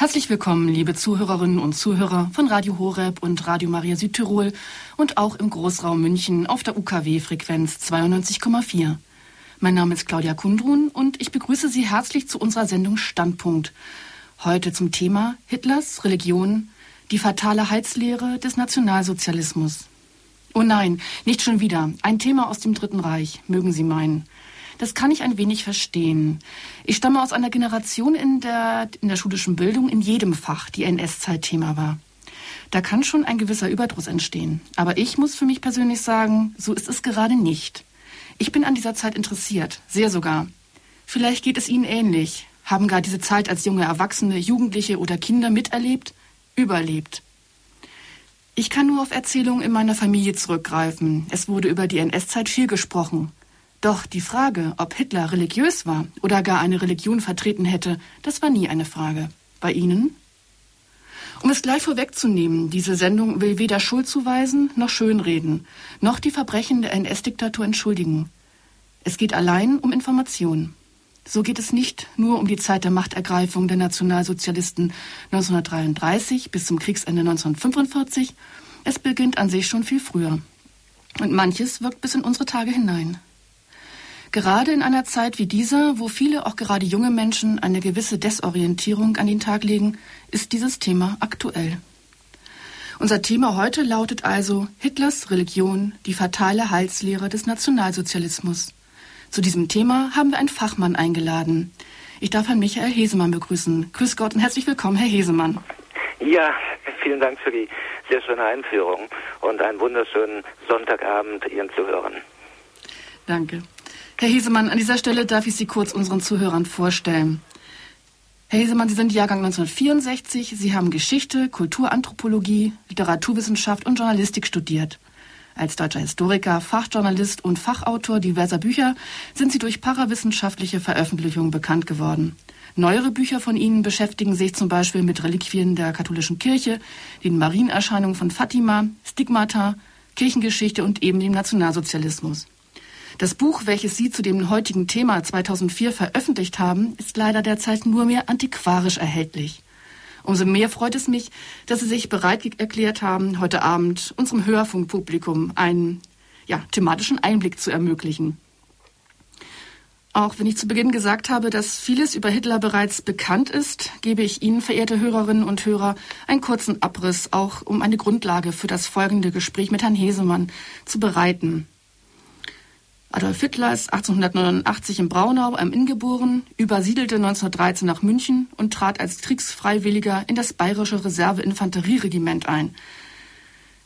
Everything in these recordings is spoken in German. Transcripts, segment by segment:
Herzlich willkommen, liebe Zuhörerinnen und Zuhörer von Radio Horeb und Radio Maria Südtirol und auch im Großraum München auf der UKW-Frequenz 92,4. Mein Name ist Claudia Kundrun und ich begrüße Sie herzlich zu unserer Sendung Standpunkt. Heute zum Thema Hitlers Religion, die fatale Heilslehre des Nationalsozialismus. Oh nein, nicht schon wieder. Ein Thema aus dem Dritten Reich, mögen Sie meinen. Das kann ich ein wenig verstehen. Ich stamme aus einer Generation in der, in der schulischen Bildung in jedem Fach, die NS-Zeit Thema war. Da kann schon ein gewisser Überdruss entstehen. Aber ich muss für mich persönlich sagen, so ist es gerade nicht. Ich bin an dieser Zeit interessiert, sehr sogar. Vielleicht geht es Ihnen ähnlich. Haben gar diese Zeit als junge Erwachsene, Jugendliche oder Kinder miterlebt, überlebt. Ich kann nur auf Erzählungen in meiner Familie zurückgreifen. Es wurde über die NS-Zeit viel gesprochen. Doch die Frage, ob Hitler religiös war oder gar eine Religion vertreten hätte, das war nie eine Frage. Bei Ihnen? Um es gleich vorwegzunehmen, diese Sendung will weder Schuld zuweisen noch schönreden, noch die Verbrechen der NS-Diktatur entschuldigen. Es geht allein um Information. So geht es nicht nur um die Zeit der Machtergreifung der Nationalsozialisten 1933 bis zum Kriegsende 1945. Es beginnt an sich schon viel früher. Und manches wirkt bis in unsere Tage hinein. Gerade in einer Zeit wie dieser, wo viele, auch gerade junge Menschen, eine gewisse Desorientierung an den Tag legen, ist dieses Thema aktuell. Unser Thema heute lautet also Hitlers Religion, die fatale Heilslehre des Nationalsozialismus. Zu diesem Thema haben wir einen Fachmann eingeladen. Ich darf Herrn Michael Hesemann begrüßen. Grüß Gott und herzlich willkommen, Herr Hesemann. Ja, vielen Dank für die sehr schöne Einführung und einen wunderschönen Sonntagabend Ihren Zuhörern. Danke. Herr Hesemann, an dieser Stelle darf ich Sie kurz unseren Zuhörern vorstellen. Herr Hesemann, Sie sind Jahrgang 1964. Sie haben Geschichte, Kulturanthropologie, Literaturwissenschaft und Journalistik studiert. Als deutscher Historiker, Fachjournalist und Fachautor diverser Bücher sind Sie durch parawissenschaftliche Veröffentlichungen bekannt geworden. Neuere Bücher von Ihnen beschäftigen sich zum Beispiel mit Reliquien der katholischen Kirche, den Marienerscheinungen von Fatima, Stigmata, Kirchengeschichte und eben dem Nationalsozialismus. Das Buch, welches Sie zu dem heutigen Thema 2004 veröffentlicht haben, ist leider derzeit nur mehr antiquarisch erhältlich. Umso mehr freut es mich, dass Sie sich bereit erklärt haben, heute Abend unserem Hörfunkpublikum einen ja, thematischen Einblick zu ermöglichen. Auch wenn ich zu Beginn gesagt habe, dass vieles über Hitler bereits bekannt ist, gebe ich Ihnen, verehrte Hörerinnen und Hörer, einen kurzen Abriss, auch um eine Grundlage für das folgende Gespräch mit Herrn Hesemann zu bereiten. Adolf Hitler ist 1889 in Braunau am Inn geboren, übersiedelte 1913 nach München und trat als Kriegsfreiwilliger in das Bayerische Reserveinfanterieregiment ein.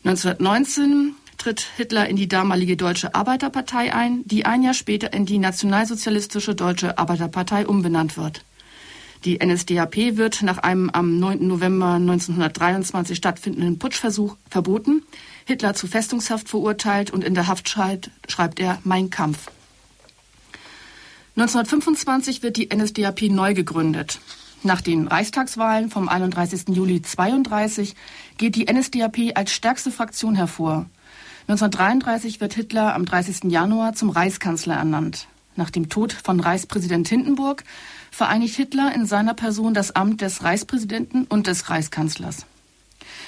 1919 tritt Hitler in die damalige Deutsche Arbeiterpartei ein, die ein Jahr später in die Nationalsozialistische Deutsche Arbeiterpartei umbenannt wird. Die NSDAP wird nach einem am 9. November 1923 stattfindenden Putschversuch verboten. Hitler zu Festungshaft verurteilt und in der Haft schreibt, er Mein Kampf. 1925 wird die NSDAP neu gegründet. Nach den Reichstagswahlen vom 31. Juli 32 geht die NSDAP als stärkste Fraktion hervor. 1933 wird Hitler am 30. Januar zum Reichskanzler ernannt. Nach dem Tod von Reichspräsident Hindenburg vereinigt Hitler in seiner Person das Amt des Reichspräsidenten und des Reichskanzlers.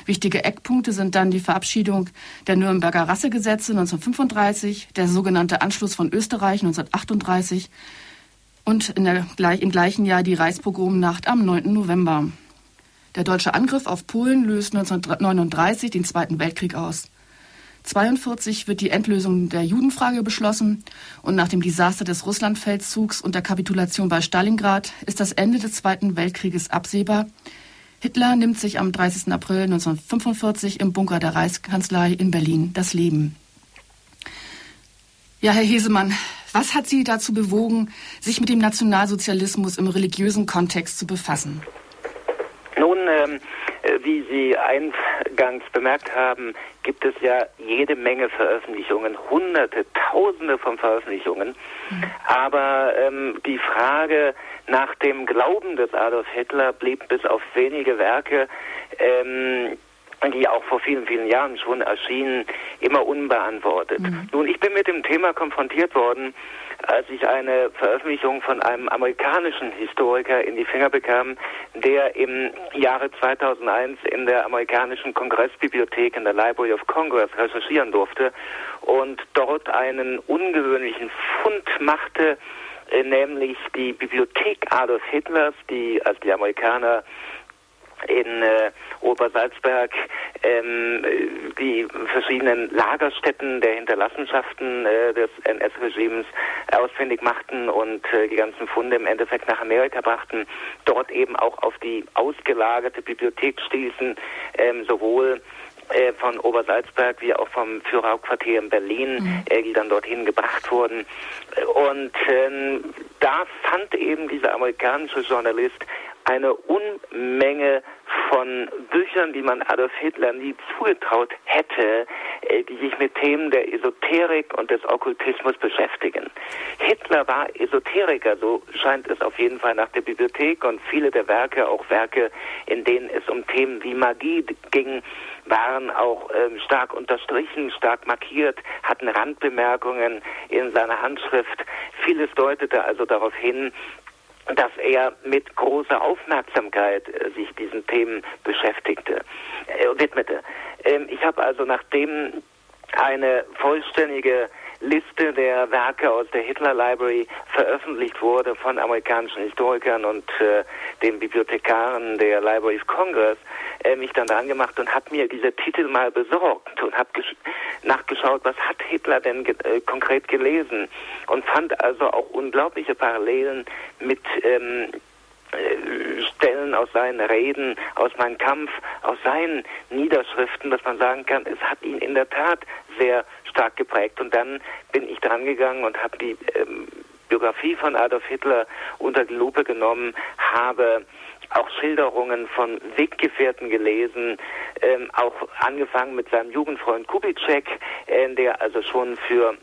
Wichtige Eckpunkte sind dann die Verabschiedung der Nürnberger Rassegesetze 1935, der sogenannte Anschluss von Österreich 1938 und in der, im gleichen Jahr die Reichspogromnacht am 9. November. Der deutsche Angriff auf Polen löst 1939 den Zweiten Weltkrieg aus. 1942 wird die Endlösung der Judenfrage beschlossen und nach dem Desaster des Russlandfeldzugs und der Kapitulation bei Stalingrad ist das Ende des Zweiten Weltkrieges absehbar. Hitler nimmt sich am 30. April 1945 im Bunker der Reichskanzlei in Berlin das Leben. Ja, Herr Hesemann, was hat Sie dazu bewogen, sich mit dem Nationalsozialismus im religiösen Kontext zu befassen? Nun, ähm, äh, wie Sie eingangs bemerkt haben, gibt es ja jede Menge Veröffentlichungen, hunderte, tausende von Veröffentlichungen. Mhm. Aber ähm, die Frage, nach dem Glauben des Adolf Hitler blieb bis auf wenige Werke ähm, die auch vor vielen, vielen Jahren schon erschienen, immer unbeantwortet. Mhm. Nun, ich bin mit dem Thema konfrontiert worden, als ich eine Veröffentlichung von einem amerikanischen Historiker in die Finger bekam, der im Jahre 2001 in der amerikanischen Kongressbibliothek in der Library of Congress recherchieren durfte und dort einen ungewöhnlichen Fund machte, äh, nämlich die Bibliothek Adolf Hitlers, die als die Amerikaner in äh, Obersalzberg ähm, die verschiedenen Lagerstätten der Hinterlassenschaften äh, des NS-Regimes ausfindig machten und äh, die ganzen Funde im Endeffekt nach Amerika brachten, dort eben auch auf die ausgelagerte Bibliothek stießen, ähm, sowohl äh, von Obersalzberg wie auch vom Führerhauptquartier in Berlin, mhm. äh, die dann dorthin gebracht wurden. Und ähm, da fand eben dieser amerikanische Journalist eine Unmenge von Büchern, die man Adolf Hitler nie zugetraut hätte, äh, die sich mit Themen der Esoterik und des Okkultismus beschäftigen. Hitler war Esoteriker, so scheint es auf jeden Fall nach der Bibliothek und viele der Werke, auch Werke, in denen es um Themen wie Magie ging, waren auch ähm, stark unterstrichen, stark markiert, hatten Randbemerkungen in seiner Handschrift. Vieles deutete also darauf hin, dass er mit großer Aufmerksamkeit äh, sich diesen Themen beschäftigte, äh, widmete. Ähm, ich habe also nachdem eine vollständige Liste der Werke aus der Hitler Library veröffentlicht wurde von amerikanischen Historikern und äh, den Bibliothekaren der Library of Congress, äh, mich dann dran gemacht und habe mir diese Titel mal besorgt und habe nachgeschaut, was hat Hitler denn ge äh, konkret gelesen und fand also auch unglaubliche Parallelen mit ähm, äh, Stellen aus seinen Reden, aus meinem Kampf, aus seinen Niederschriften, dass man sagen kann, es hat ihn in der Tat sehr stark geprägt. Und dann bin ich dran gegangen und habe die ähm, Biografie von Adolf Hitler unter die Lupe genommen, habe auch Schilderungen von Weggefährten gelesen, ähm, auch angefangen mit seinem Jugendfreund Kubitschek, äh, der also schon für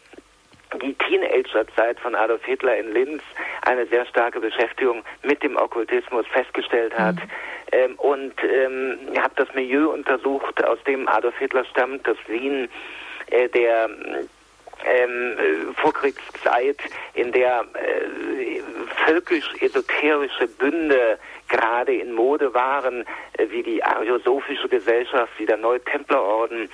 die Teenagerzeit von Adolf Hitler in Linz eine sehr starke Beschäftigung mit dem Okkultismus festgestellt hat. Mhm. Ähm, und ähm, habe das Milieu untersucht, aus dem Adolf Hitler stammt, das Wien der ähm, Vorkriegszeit, in der äh, völkisch-esoterische Bünde gerade in Mode waren, äh, wie die Ariosophische Gesellschaft, wie der Neutemplerorden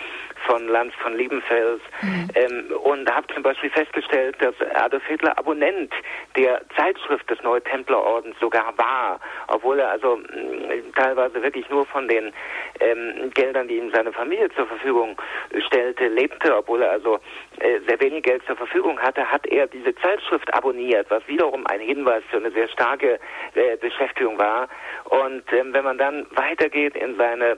von Lanz von Liebenfels. Mhm. Ähm, und habe zum Beispiel festgestellt, dass Adolf Hitler Abonnent der Zeitschrift des Neutemplerordens sogar war, obwohl er also mh, mm, teilweise wirklich nur von den ähm, Geldern, die ihm seine Familie zur Verfügung stellte, lebte, obwohl er also äh, sehr wenig Geld zur Verfügung hatte, hat er diese Zeitschrift abonniert, was wiederum ein Hinweis für eine sehr starke äh, Beschäftigung war. Und ähm, wenn man dann weitergeht in seine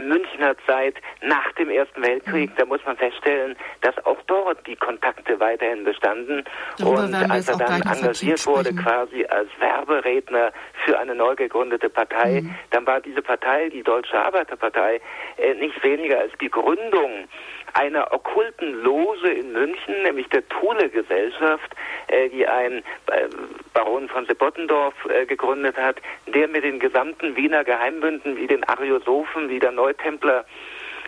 Münchner Zeit nach dem Ersten Weltkrieg, mhm. da muss man feststellen, dass auch dort die Kontakte weiterhin bestanden. Darüber und als er dann engagiert wurde, quasi als Werberedner für eine neu gegründete Partei, mhm. dann war diese Partei, die Deutsche Arbeiterpartei, äh, nicht weniger als die Gründung einer okkulten Lose in München, nämlich der Thule-Gesellschaft, äh, die ein äh, Baron von Sebottendorf gegründet hat, der mit den gesamten Wiener Geheimbünden wie den Ariosophen, wie der Neutempler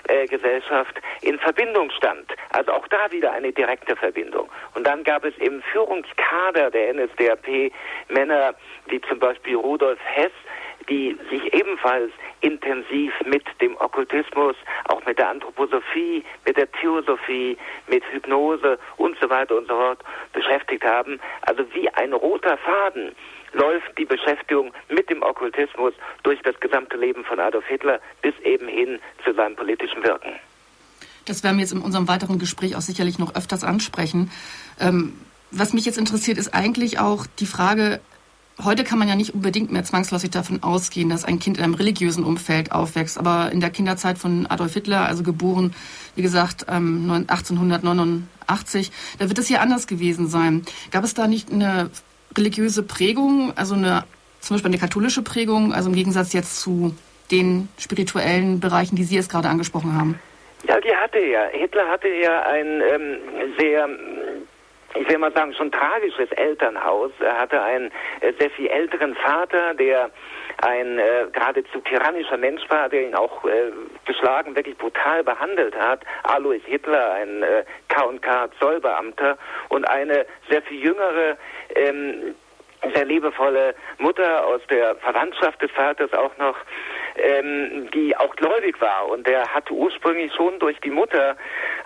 äh, Gesellschaft in Verbindung stand. Also auch da wieder eine direkte Verbindung. Und dann gab es im Führungskader der NSDAP Männer wie zum Beispiel Rudolf Hess, die sich ebenfalls intensiv mit dem Okkultismus, auch mit der Anthroposophie, mit der Theosophie, mit Hypnose und so weiter und so fort beschäftigt haben. Also wie ein roter Faden läuft die Beschäftigung mit dem Okkultismus durch das gesamte Leben von Adolf Hitler bis eben hin zu seinem politischen Wirken. Das werden wir jetzt in unserem weiteren Gespräch auch sicherlich noch öfters ansprechen. Ähm, was mich jetzt interessiert, ist eigentlich auch die Frage, Heute kann man ja nicht unbedingt mehr zwangsläufig davon ausgehen, dass ein Kind in einem religiösen Umfeld aufwächst. Aber in der Kinderzeit von Adolf Hitler, also geboren, wie gesagt, 1889, ähm, da wird es hier anders gewesen sein. Gab es da nicht eine religiöse Prägung, also eine, zum Beispiel eine katholische Prägung, also im Gegensatz jetzt zu den spirituellen Bereichen, die Sie jetzt gerade angesprochen haben? Ja, die hatte er. Hitler hatte ja ein ähm, sehr ich will mal sagen, schon tragisches Elternhaus. Er hatte einen äh, sehr viel älteren Vater, der ein äh, geradezu tyrannischer Mensch war, der ihn auch äh, geschlagen, wirklich brutal behandelt hat. Alois Hitler, ein äh, K&K Zollbeamter und eine sehr viel jüngere ähm, sehr liebevolle Mutter aus der Verwandtschaft des Vaters auch noch, ähm, die auch gläubig war. Und er hatte ursprünglich schon durch die Mutter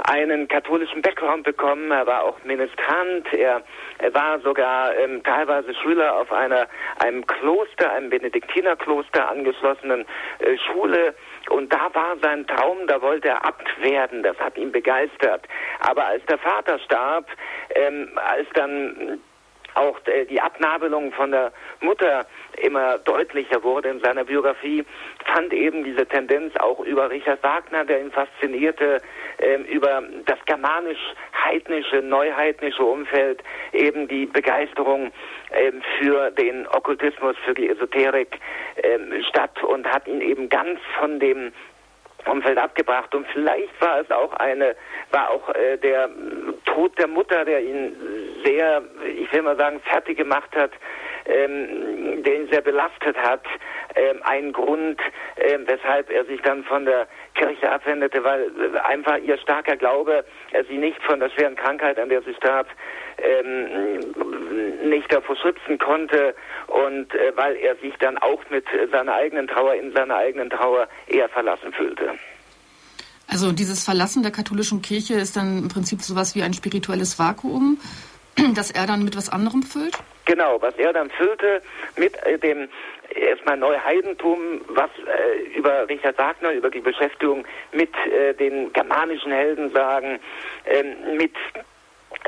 einen katholischen Background bekommen. Er war auch Ministrant. Er, er war sogar ähm, teilweise Schüler auf einer einem Kloster, einem Benediktinerkloster angeschlossenen äh, Schule. Und da war sein Traum, da wollte er Abt werden. Das hat ihn begeistert. Aber als der Vater starb, ähm, als dann auch die Abnabelung von der Mutter immer deutlicher wurde in seiner Biografie, fand eben diese Tendenz auch über Richard Wagner, der ihn faszinierte, ähm, über das germanisch-heidnische, neuheidnische Umfeld, eben die Begeisterung ähm, für den Okkultismus, für die Esoterik ähm, statt und hat ihn eben ganz von dem Umfeld abgebracht und vielleicht war es auch eine, war auch äh, der Tod der Mutter, der ihn sehr, ich will mal sagen, fertig gemacht hat, ähm, der ihn sehr belastet hat, ähm, ein Grund, ähm, weshalb er sich dann von der Kirche abwendete, weil einfach ihr starker Glaube er sie nicht von der schweren Krankheit, an der sie starb, ähm, nicht davor schützen konnte und äh, weil er sich dann auch mit seiner eigenen Trauer in seiner eigenen Trauer eher verlassen fühlte. Also dieses Verlassen der katholischen Kirche ist dann im Prinzip sowas wie ein spirituelles Vakuum, das er dann mit was anderem füllt? Genau, was er dann füllte mit äh, dem erstmal Neuheidentum, was äh, über Richard Wagner, über die Beschäftigung mit äh, den germanischen Heldensagen, äh, mit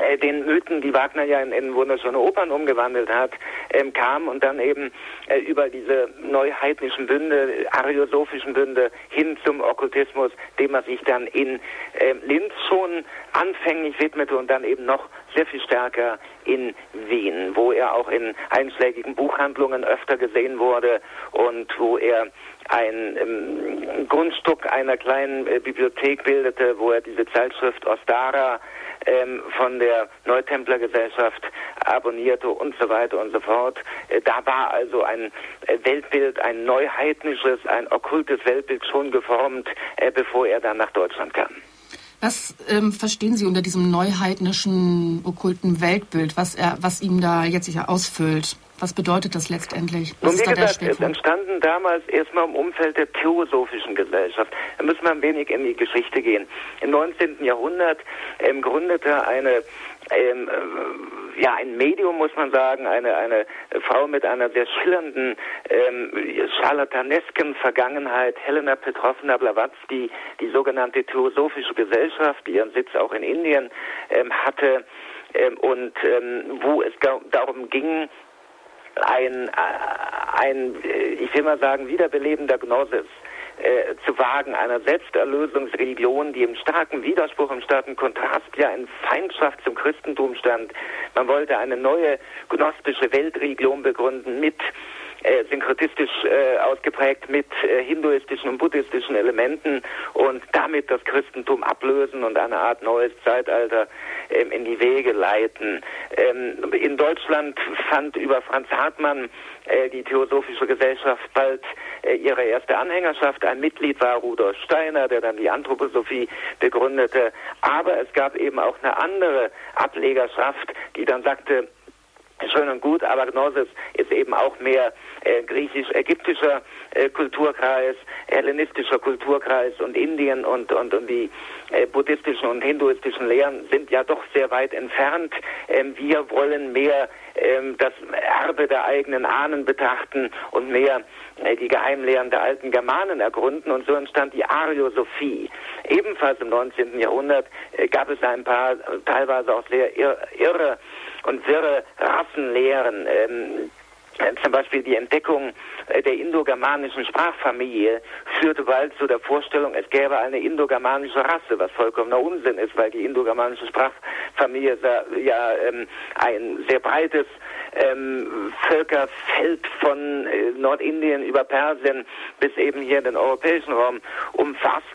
äh, den Mythen, die Wagner ja in, in wunderschöne Opern umgewandelt hat, ähm, kam und dann eben äh, über diese neuheidnischen Bünde, ariosophischen Bünde hin zum Okkultismus, dem er sich dann in äh, Linz schon anfänglich widmete und dann eben noch sehr viel stärker in Wien, wo er auch in einschlägigen Buchhandlungen öfter gesehen wurde und wo er ein ähm, Grundstück einer kleinen äh, Bibliothek bildete, wo er diese Zeitschrift Ostara ähm, von der Neutemplergesellschaft abonnierte und so weiter und so fort. Äh, da war also ein äh, Weltbild, ein neuheidnisches, ein okkultes Weltbild schon geformt, äh, bevor er dann nach Deutschland kam. Was ähm, verstehen Sie unter diesem neuheidnischen, okkulten Weltbild, was er, was ihm da jetzt sicher ausfüllt? Was bedeutet das letztendlich? Was Nun, wie gesagt, es entstanden damals erstmal im Umfeld der theosophischen Gesellschaft. Da müssen wir ein wenig in die Geschichte gehen. Im 19. Jahrhundert ähm, gründete eine ähm, äh, ja, ein Medium, muss man sagen, eine, eine Frau mit einer sehr schillernden, ähm, charlatanesken Vergangenheit, Helena Petrovna Blavatsky, die sogenannte Theosophische Gesellschaft, die ihren Sitz auch in Indien ähm, hatte, ähm, und ähm, wo es darum ging, ein, äh, ein, äh, ich will mal sagen, wiederbelebender Gnosis äh, zu wagen, einer Selbsterlösungsreligion, die im starken Widerspruch, im starken Kontrast ja in Feindschaft zum Christentum stand. Man wollte eine neue gnostische Weltreligion begründen mit äh, synkretistisch äh, ausgeprägt mit äh, hinduistischen und buddhistischen Elementen und damit das Christentum ablösen und eine Art neues Zeitalter ähm, in die Wege leiten. Ähm, in Deutschland fand über Franz Hartmann äh, die Theosophische Gesellschaft bald äh, ihre erste Anhängerschaft. Ein Mitglied war Rudolf Steiner, der dann die Anthroposophie begründete. Aber es gab eben auch eine andere Ablegerschaft, die dann sagte, schön und gut, aber Gnosis ist eben auch mehr äh, griechisch-ägyptischer äh, Kulturkreis, hellenistischer Kulturkreis und Indien und, und, und die äh, buddhistischen und hinduistischen Lehren sind ja doch sehr weit entfernt. Ähm, wir wollen mehr ähm, das Erbe der eigenen Ahnen betrachten und mehr äh, die Geheimlehren der alten Germanen ergründen und so entstand die Ariosophie. Ebenfalls im 19. Jahrhundert äh, gab es ein paar teilweise auch sehr irre und wirre Rassenlehren. Ähm, äh, zum Beispiel die Entdeckung äh, der indogermanischen Sprachfamilie führte bald zu der Vorstellung, es gäbe eine indogermanische Rasse, was vollkommener Unsinn ist, weil die indogermanische Sprachfamilie ja ähm, ein sehr breites ähm, Völkerfeld von äh, Nordindien über Persien bis eben hier in den europäischen Raum umfasst.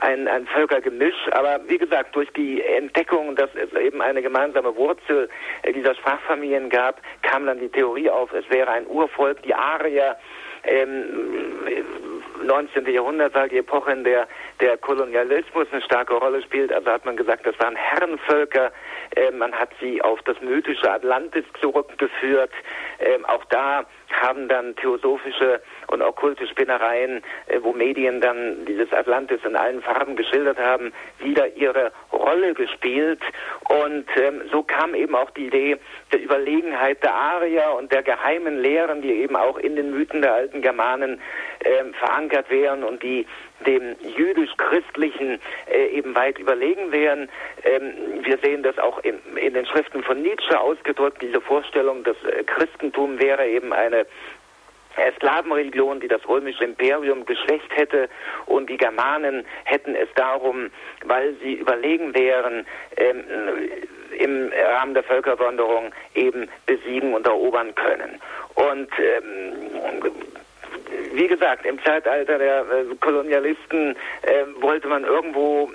Ein, ein Völkergemisch, aber wie gesagt, durch die Entdeckung, dass es eben eine gemeinsame Wurzel äh, dieser Sprachfamilien gab, kam dann die Theorie auf, es wäre ein Urvolk, die Arier, ähm, 19. Jahrhundert war die Epoche, in der der Kolonialismus eine starke Rolle spielt. Also hat man gesagt, das waren Herrenvölker. Äh, man hat sie auf das mythische Atlantis zurückgeführt. Ähm, auch da haben dann theosophische und okkulte Spinnereien, äh, wo Medien dann dieses Atlantis in allen Farben geschildert haben, wieder ihre Rolle gespielt. Und ähm, so kam eben auch die Idee der Überlegenheit der Arier und der geheimen Lehren, die eben auch in den Mythen der alten Germanen äh, verankert wären und die dem jüdisch-christlichen äh, eben weit überlegen wären. Ähm, wir sehen das auch in, in, den Schriften von Nietzsche ausgedrückt, diese Vorstellung, das äh, Christentum wäre eben eine Sklavenreligion, die das römische Imperium geschwächt hätte und die Germanen hätten es darum, weil sie überlegen wären, ähm, im Rahmen der Völkerwanderung eben besiegen und erobern können. Und ähm, wie gesagt, im Zeitalter der äh, Kolonialisten äh, wollte man irgendwo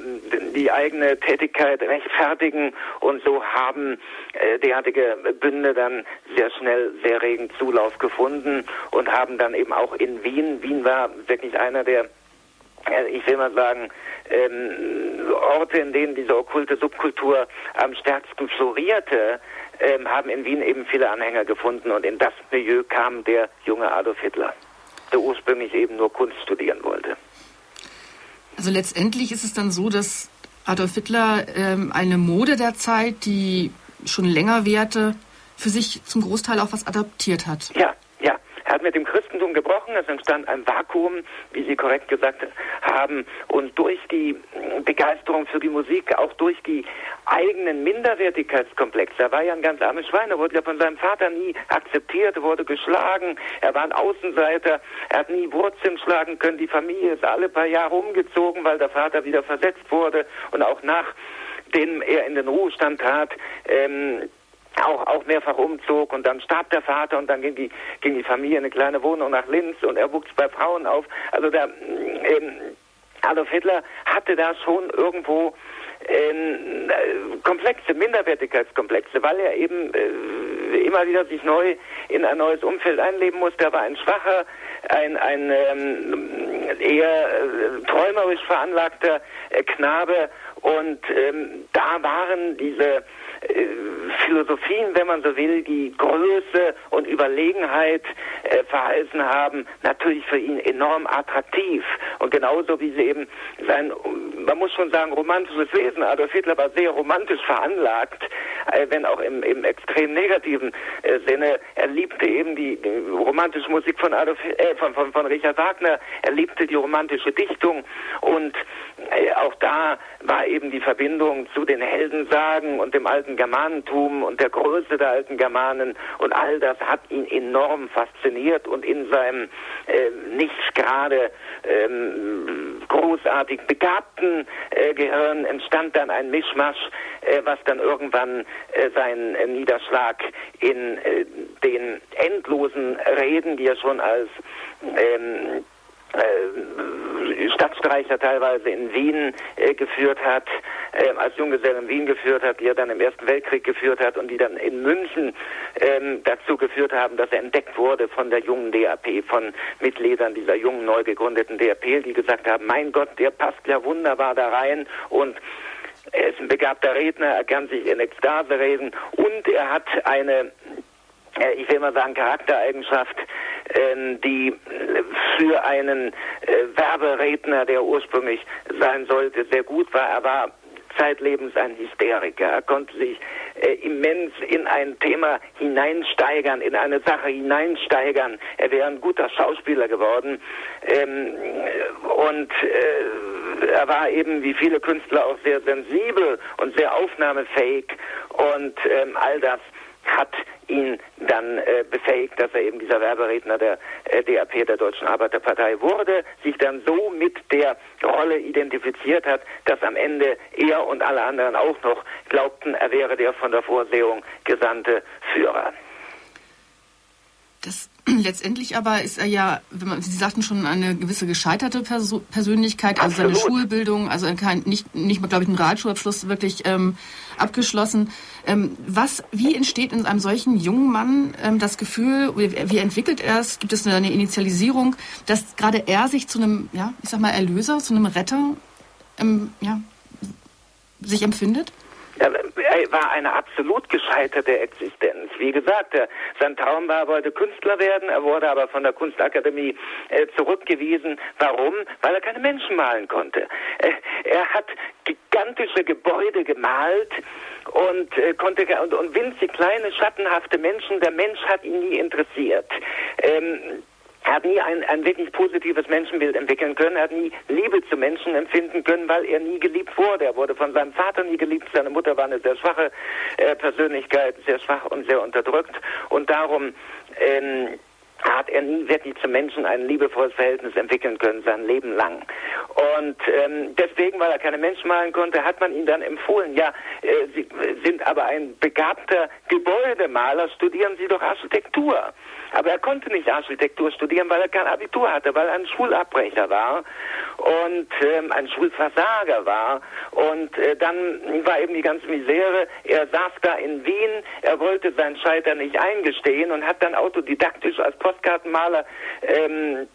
die eigene Tätigkeit rechtfertigen und so haben äh, derartige Bünde dann sehr schnell sehr regen Zulauf gefunden und haben dann eben auch in Wien, Wien war wirklich einer der äh, ich will mal sagen, ähm, Orte, in denen diese okkulte Subkultur am stärksten florierte, ähm, haben in Wien eben viele Anhänger gefunden und in das Milieu kam der junge Adolf Hitler der ursprünglich eben nur Kunst studieren wollte. Also letztendlich ist es dann so, dass Adolf Hitler ähm, eine Mode der Zeit, die schon länger währte, für sich zum Großteil auch was adaptiert hat. Ja, er hat mit dem Christentum gebrochen, es entstand ein Vakuum, wie Sie korrekt gesagt haben, und durch die Begeisterung für die Musik, auch durch die eigenen Minderwertigkeitskomplexe. Er war ja ein ganz armes Schwein, er wurde ja von seinem Vater nie akzeptiert, er wurde geschlagen, er war ein Außenseiter, er hat nie Wurzeln schlagen können, die Familie ist alle paar Jahre umgezogen, weil der Vater wieder versetzt wurde und auch nachdem er in den Ruhestand trat, ähm, auch, auch mehrfach umzog und dann starb der Vater und dann ging die, ging die Familie in eine kleine Wohnung nach Linz und er wuchs bei Frauen auf. Also der ähm, Adolf Hitler hatte da schon irgendwo ähm, komplexe Minderwertigkeitskomplexe, weil er eben äh, immer wieder sich neu in ein neues Umfeld einleben musste. Er war ein schwacher, ein, ein ähm, eher äh, träumerisch veranlagter äh, Knabe und ähm, da waren diese äh, Philosophien, wenn man so will, die Größe und Überlegenheit äh, verheißen haben, natürlich für ihn enorm attraktiv. Und genauso wie sie eben sein, man muss schon sagen, romantisches Wesen, Adolf Hitler war sehr romantisch veranlagt, äh, wenn auch im, im extrem negativen äh, Sinne. Er liebte eben die, romantische Musik von, Adolf, äh, von, von, von Richard Wagner, er liebte die romantische Dichtung. Und äh, auch da war eben die Verbindung zu den Heldensagen und dem alten Germanentum und der Größe der alten Germanen. Und all das hat ihn enorm fasziniert und in seinem äh, nicht gerade ähm, großartig begabten äh, Gehirn entstand dann ein Mischmasch, äh, was dann irgendwann äh, seinen Niederschlag in den endlosen Reden, die er schon als ähm, äh, Stadtstreicher teilweise in Wien äh, geführt hat, äh, als Junggeselle in Wien geführt hat, die er dann im Ersten Weltkrieg geführt hat und die dann in München ähm, dazu geführt haben, dass er entdeckt wurde von der jungen DAP, von Mitgliedern dieser jungen, neu gegründeten DAP, die gesagt haben, mein Gott, der passt ja wunderbar da rein und er ist ein begabter Redner, er kann sich in Ekstase reden und er hat eine äh, ich will mal sagen, Charaktereigenschaft, ähm, die für einen äh, Werberedner, der ursprünglich sein sollte, sehr gut war. Er war zeitlebens ein Hysteriker. Er konnte sich äh, immens in ein Thema hineinsteigern, in eine Sache hineinsteigern. Er wäre ein guter Schauspieler geworden. Ähm, und äh, er war eben wie viele Künstler auch sehr sensibel und sehr aufnahmefähig. Und ähm, all das hat ihn dann äh, befähigt, dass er eben dieser Werberedner der äh, DAP, der Deutschen Arbeiterpartei wurde, sich dann so mit der Rolle identifiziert hat, dass am Ende er und alle anderen auch noch glaubten, er wäre der von der Vorsehung gesandte Führer. Das letztendlich aber ist er ja, wenn man, Sie sagten schon, eine gewisse gescheiterte Perso Persönlichkeit, also Absolut. seine Schulbildung, also kein, nicht, nicht mal, glaube ich, einen Realschulabschluss wirklich ähm, abgeschlossen. Ähm, was, wie entsteht in einem solchen jungen Mann ähm, das Gefühl, wie, wie entwickelt er es? Gibt es eine, eine Initialisierung, dass gerade er sich zu einem, ja, ich sag mal, Erlöser, zu einem Retter, ähm, ja, sich empfindet? Er war eine absolut gescheiterte Existenz. Wie gesagt, er, sein Traum war, er wollte Künstler werden, er wurde aber von der Kunstakademie äh, zurückgewiesen. Warum? Weil er keine Menschen malen konnte. Äh, er hat gigantische Gebäude gemalt und äh, konnte und, und winzig kleine schattenhafte Menschen. Der Mensch hat ihn nie interessiert. Ähm, er hat nie ein, ein wirklich positives Menschenbild entwickeln können. Er hat nie Liebe zu Menschen empfinden können, weil er nie geliebt wurde. Er wurde von seinem Vater nie geliebt. Seine Mutter war eine sehr schwache äh, Persönlichkeit, sehr schwach und sehr unterdrückt. Und darum ähm, hat er nie wirklich zu Menschen ein liebevolles Verhältnis entwickeln können, sein Leben lang. Und ähm, deswegen, weil er keine Menschen malen konnte, hat man ihm dann empfohlen, ja, äh, Sie sind aber ein begabter Gebäudemaler, studieren Sie doch Architektur. Aber er konnte nicht Architektur studieren, weil er kein Abitur hatte, weil er ein Schulabbrecher war und ähm, ein Schulversager war. Und äh, dann war eben die ganze Misere. Er saß da in Wien, er wollte sein Scheitern nicht eingestehen und hat dann autodidaktisch als Postkartenmaler ähm,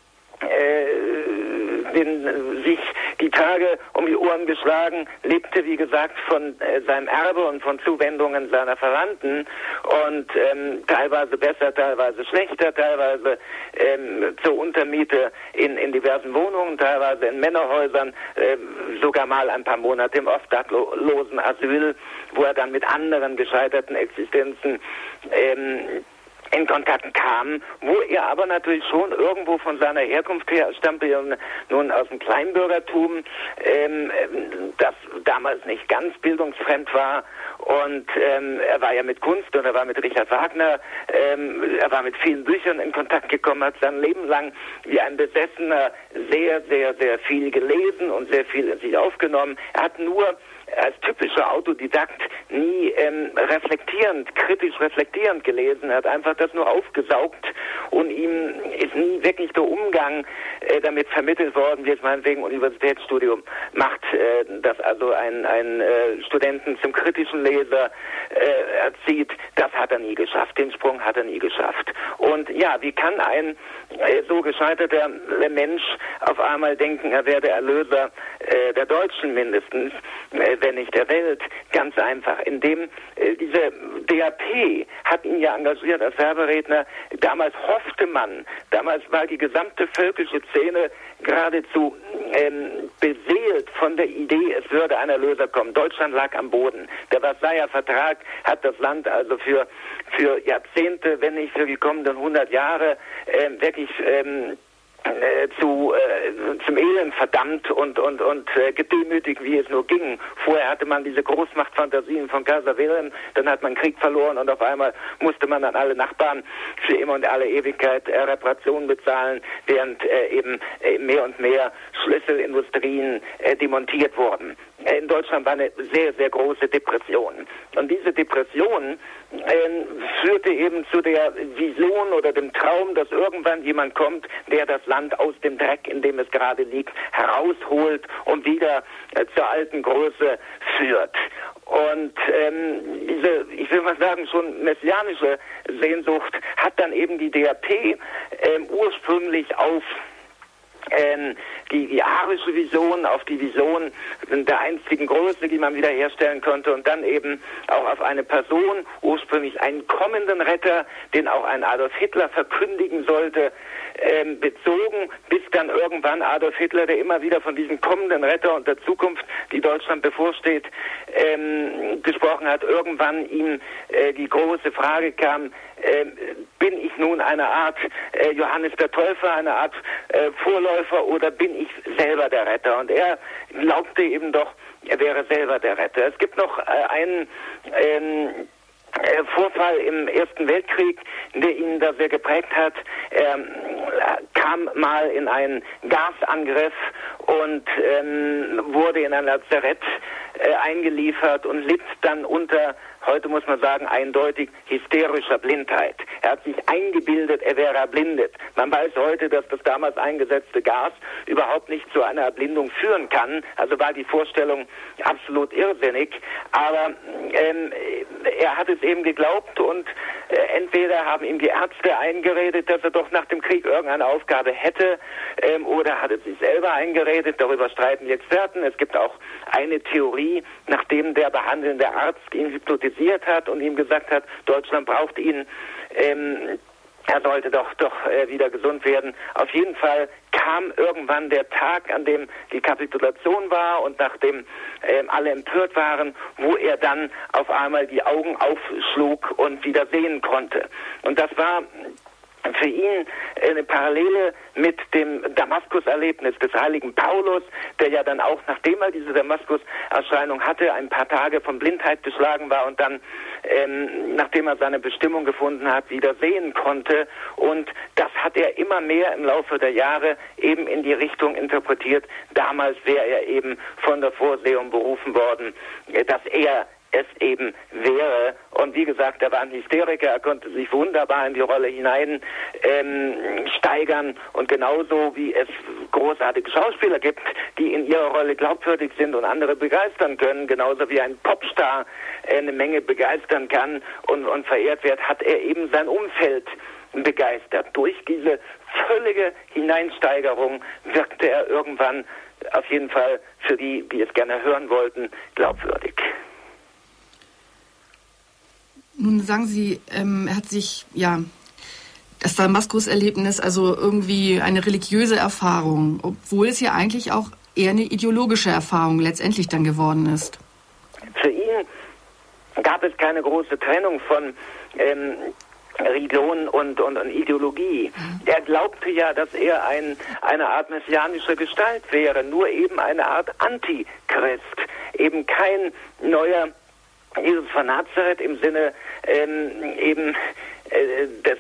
äh, den, sich die Tage um die Ohren geschlagen, lebte wie gesagt von äh, seinem Erbe und von Zuwendungen seiner Verwandten. Und ähm, teilweise besser, teilweise schlechter, teilweise ähm, zur Untermiete in, in diversen Wohnungen, teilweise in Männerhäusern, äh, sogar mal ein paar Monate im obdachlosen Asyl, wo er dann mit anderen gescheiterten Existenzen ähm, in Kontakt kam, wo er aber natürlich schon irgendwo von seiner Herkunft her stammte nun aus dem Kleinbürgertum, ähm, das damals nicht ganz bildungsfremd war und ähm, er war ja mit Kunst und er war mit Richard Wagner, ähm, er war mit vielen Büchern in Kontakt gekommen, hat sein Leben lang wie ein Besessener sehr, sehr, sehr viel gelesen und sehr viel in sich aufgenommen. Er hat nur als typischer Autodidakt nie ähm, reflektierend, kritisch reflektierend gelesen. Er hat einfach das nur aufgesaugt und ihm ist nie wirklich der Umgang äh, damit vermittelt worden, wie es meinetwegen Universitätsstudium macht, äh, dass also ein, ein äh, Studenten zum kritischen Leser äh, erzieht. Das hat er nie geschafft. Den Sprung hat er nie geschafft. Und ja, wie kann ein äh, so gescheiterter Mensch auf einmal denken, er wäre der Erlöser äh, der Deutschen mindestens? Äh, wenn nicht der Welt, ganz einfach, indem äh, diese DAP hat ihn ja engagiert als Werberedner. Damals hoffte man, damals war die gesamte völkische Szene geradezu ähm, beseelt von der Idee, es würde ein Erlöser kommen. Deutschland lag am Boden. Der Versailler Vertrag hat das Land also für, für Jahrzehnte, wenn nicht für die kommenden 100 Jahre, ähm, wirklich ähm, äh, zu, äh, zum Elend verdammt und, und, und äh, gedemütigt, wie es nur ging. Vorher hatte man diese Großmachtfantasien von Kaiser Wilhelm, dann hat man Krieg verloren und auf einmal musste man an alle Nachbarn für immer und alle Ewigkeit äh, Reparationen bezahlen, während äh, eben äh, mehr und mehr Schlüsselindustrien äh, demontiert wurden. Äh, in Deutschland war eine sehr, sehr große Depression. Und diese Depression äh, führte eben zu der Vision oder dem Traum, dass irgendwann jemand kommt, der das Land aus dem Dreck, in dem es gerade liegt, herausholt und wieder äh, zur alten Größe führt. Und ähm, diese, ich will mal sagen, schon messianische Sehnsucht hat dann eben die DAP ähm, ursprünglich auf ähm, die, die arische Vision, auf die Vision der einzigen Größe, die man wiederherstellen konnte und dann eben auch auf eine Person, ursprünglich einen kommenden Retter, den auch ein Adolf Hitler verkündigen sollte, ähm, bezogen, bis dann irgendwann Adolf Hitler, der immer wieder von diesem kommenden Retter und der Zukunft, die Deutschland bevorsteht, ähm, gesprochen hat, irgendwann ihm äh, die große Frage kam, äh, bin ich nun eine Art äh, Johannes der Täufer, eine Art äh, Vorläufer oder bin ich selber der Retter? Und er glaubte eben doch, er wäre selber der Retter. Es gibt noch äh, einen ähm, äh, Vorfall im Ersten Weltkrieg, der ihn da sehr geprägt hat. Er kam mal in einen Gasangriff und ähm, wurde in ein Lazarett äh, eingeliefert und litt dann unter heute muss man sagen, eindeutig hysterischer Blindheit. Er hat sich eingebildet, er wäre erblindet. Man weiß heute, dass das damals eingesetzte Gas überhaupt nicht zu einer Erblindung führen kann. Also war die Vorstellung absolut irrsinnig. Aber ähm, er hat es eben geglaubt und äh, entweder haben ihm die Ärzte eingeredet, dass er doch nach dem Krieg irgendeine Aufgabe hätte, ähm, oder hat er sich selber eingeredet. Darüber streiten die Experten. Es gibt auch eine Theorie, nachdem der behandelnde Arzt ihn hypnotisiert hat und ihm gesagt hat, Deutschland braucht ihn. Ähm, er sollte doch doch äh, wieder gesund werden. Auf jeden Fall kam irgendwann der Tag, an dem die Kapitulation war und nachdem äh, alle empört waren, wo er dann auf einmal die Augen aufschlug und wieder sehen konnte. Und das war für ihn eine Parallele mit dem Damaskus-Erlebnis des heiligen Paulus, der ja dann auch, nachdem er diese Damaskus-Erscheinung hatte, ein paar Tage von Blindheit geschlagen war und dann, ähm, nachdem er seine Bestimmung gefunden hat, wieder sehen konnte. Und das hat er immer mehr im Laufe der Jahre eben in die Richtung interpretiert. Damals wäre er eben von der Vorsehung berufen worden, dass er es eben wäre. Und wie gesagt, er war ein Hysteriker, er konnte sich wunderbar in die Rolle hinein ähm, steigern und genauso wie es großartige Schauspieler gibt, die in ihrer Rolle glaubwürdig sind und andere begeistern können, genauso wie ein Popstar äh, eine Menge begeistern kann und, und verehrt wird, hat er eben sein Umfeld begeistert. Durch diese völlige Hineinsteigerung wirkte er irgendwann auf jeden Fall für die, die es gerne hören wollten, glaubwürdig. Nun sagen Sie, ähm, er hat sich, ja, das Damaskus-Erlebnis, also irgendwie eine religiöse Erfahrung, obwohl es ja eigentlich auch eher eine ideologische Erfahrung letztendlich dann geworden ist. Für ihn gab es keine große Trennung von ähm, Religion und, und, und, Ideologie. Mhm. Er glaubte ja, dass er ein, eine Art messianische Gestalt wäre, nur eben eine Art Antichrist, eben kein neuer Jesus von Nazareth im Sinne ähm, eben äh, des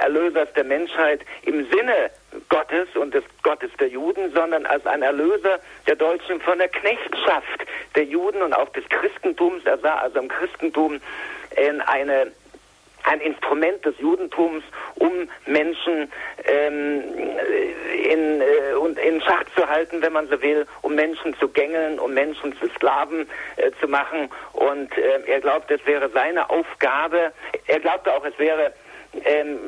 Erlösers der Menschheit im Sinne Gottes und des Gottes der Juden, sondern als ein Erlöser der Deutschen von der Knechtschaft der Juden und auch des Christentums. Er sah also im Christentum in eine ein Instrument des Judentums, um Menschen ähm, in, äh, in Schach zu halten, wenn man so will, um Menschen zu gängeln, um Menschen zu Sklaven äh, zu machen. Und äh, er glaubt, es wäre seine Aufgabe. Er glaubte auch, es wäre ähm,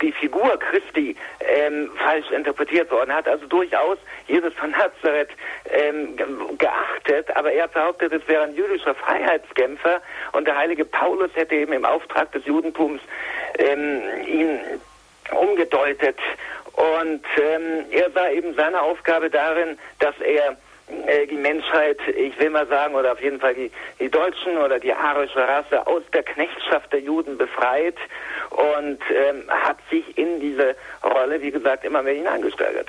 die Figur Christi ähm, falsch interpretiert worden. Er hat also durchaus Jesus von Nazareth ähm, geachtet, aber er behauptet, es wäre ein jüdischer Freiheitskämpfer und der heilige Paulus hätte eben im Auftrag des Judentums ähm, ihn umgedeutet. Und ähm, er sah eben seine Aufgabe darin, dass er die Menschheit, ich will mal sagen, oder auf jeden Fall die, die Deutschen oder die arische Rasse aus der Knechtschaft der Juden befreit und ähm, hat sich in diese Rolle, wie gesagt, immer mehr hineingesteigert.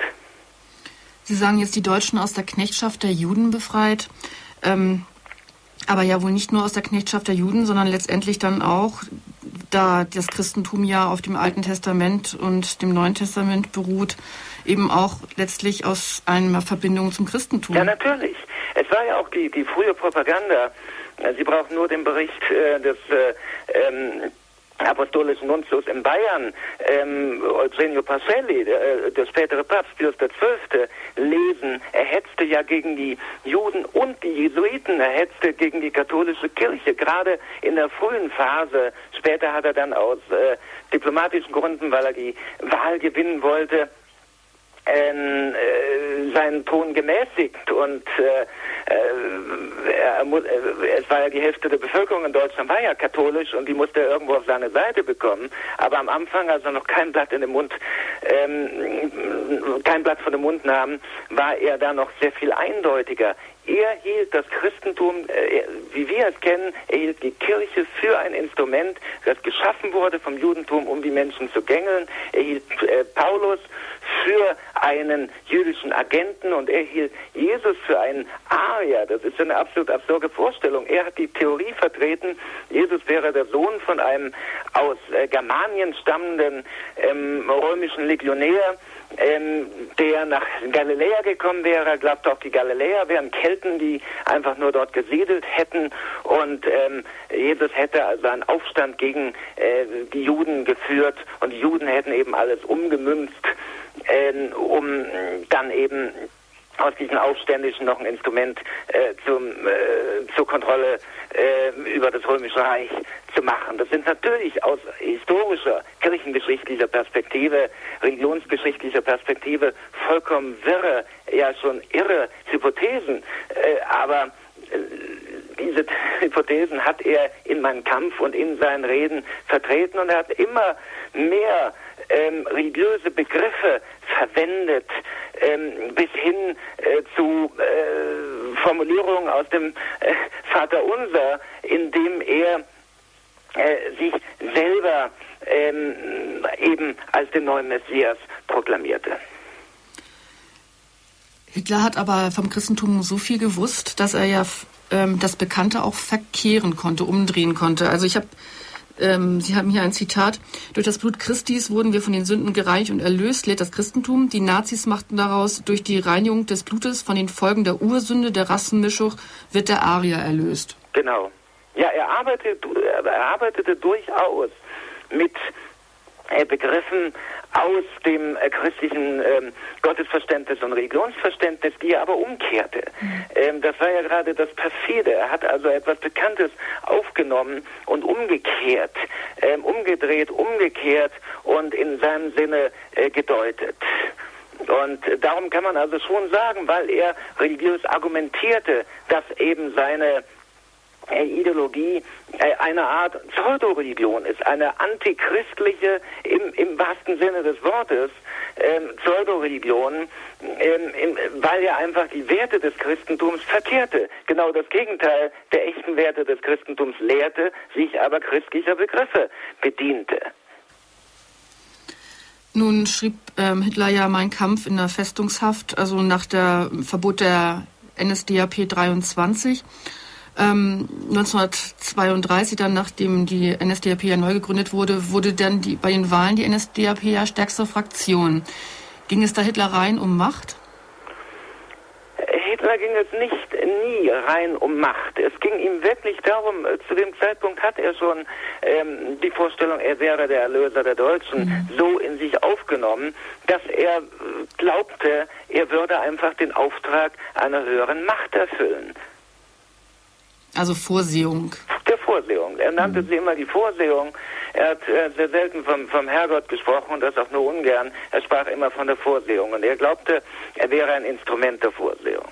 Sie sagen jetzt die Deutschen aus der Knechtschaft der Juden befreit. Ähm, aber ja wohl nicht nur aus der Knechtschaft der Juden, sondern letztendlich dann auch, da das Christentum ja auf dem Alten Testament und dem Neuen Testament beruht, eben auch letztlich aus einer Verbindung zum Christentum. Ja, natürlich. Es war ja auch die, die frühe Propaganda. Sie brauchen nur den Bericht äh, des äh, ähm, apostolischen Nuntius in Bayern, ähm, Eugenio Pacelli, der, äh, der spätere Papst Pius XII., lesen. Er hetzte ja gegen die Juden und die Jesuiten, er hetzte gegen die katholische Kirche, gerade in der frühen Phase. Später hat er dann aus äh, diplomatischen Gründen, weil er die Wahl gewinnen wollte, ähm, äh, seinen Ton gemäßigt und äh, äh, er, äh, es war ja die Hälfte der Bevölkerung in Deutschland war ja katholisch und die musste er irgendwo auf seine Seite bekommen. Aber am Anfang, als er noch kein Blatt in den Mund, ähm, kein Blatt von dem Mund nahm, war er da noch sehr viel eindeutiger. Er hielt das Christentum, äh, wie wir es kennen, er hielt die Kirche für ein Instrument, das geschaffen wurde vom Judentum, um die Menschen zu gängeln. Er hielt äh, Paulus für einen jüdischen Agenten und er hielt Jesus für einen Arier. Das ist eine absolut absurde Vorstellung. Er hat die Theorie vertreten, Jesus wäre der Sohn von einem aus äh, Germanien stammenden ähm, römischen Legionär, ähm, der nach Galiläa gekommen wäre. Glaubte auch, die Galiläer wären Kelten, die einfach nur dort gesiedelt hätten. Und ähm, Jesus hätte also einen Aufstand gegen äh, die Juden geführt und die Juden hätten eben alles umgemünzt, äh, um dann eben aus diesen Aufständischen noch ein Instrument äh, zum, äh, zur Kontrolle äh, über das Römische Reich zu machen. Das sind natürlich aus historischer, kirchengeschichtlicher Perspektive, religionsgeschichtlicher Perspektive vollkommen wirre, ja schon irre Hypothesen. Äh, aber äh, diese Hypothesen hat er in meinem Kampf und in seinen Reden vertreten und er hat immer mehr ähm, religiöse Begriffe verwendet, ähm, bis hin äh, zu äh, Formulierungen aus dem äh, Vater Unser, in dem er äh, sich selber ähm, eben als den neuen Messias proklamierte. Hitler hat aber vom Christentum so viel gewusst, dass er ja ähm, das Bekannte auch verkehren konnte, umdrehen konnte. Also ich habe ähm, Sie haben hier ein Zitat. Durch das Blut Christis wurden wir von den Sünden gereinigt und erlöst, lehrt das Christentum. Die Nazis machten daraus, durch die Reinigung des Blutes von den Folgen der Ursünde, der Rassenmischung, wird der Arier erlöst. Genau. Ja, er arbeitete, er arbeitete durchaus mit äh, Begriffen aus dem äh, christlichen ähm, Gottesverständnis und Religionsverständnis, die er aber umkehrte. Mhm. Ähm, das war ja gerade das Perfide. Er hat also etwas Bekanntes aufgenommen und umgekehrt, ähm, umgedreht, umgekehrt und in seinem Sinne äh, gedeutet. Und darum kann man also schon sagen, weil er religiös argumentierte, dass eben seine Ideologie äh, eine Art Pseudo-Religion ist, eine antichristliche, im, im wahrsten Sinne des Wortes, ähm, Pseudo-Religion, ähm, weil er einfach die Werte des Christentums verkehrte. Genau das Gegenteil der echten Werte des Christentums lehrte, sich aber christlicher Begriffe bediente. Nun schrieb ähm, Hitler ja Mein Kampf in der Festungshaft, also nach dem Verbot der NSDAP 23. Ähm, 1932, dann nachdem die NSDAP ja neu gegründet wurde, wurde dann die, bei den Wahlen die NSDAP ja stärkste Fraktion. Ging es da Hitler rein um Macht? Hitler ging es nicht nie rein um Macht. Es ging ihm wirklich darum, äh, zu dem Zeitpunkt hat er schon ähm, die Vorstellung, er wäre der Erlöser der Deutschen, mhm. so in sich aufgenommen, dass er äh, glaubte, er würde einfach den Auftrag einer höheren Macht erfüllen. Also Vorsehung. Der Vorsehung. Er nannte mhm. sie immer die Vorsehung. Er hat äh, sehr selten vom, vom Herrgott gesprochen und das auch nur ungern. Er sprach immer von der Vorsehung und er glaubte, er wäre ein Instrument der Vorsehung.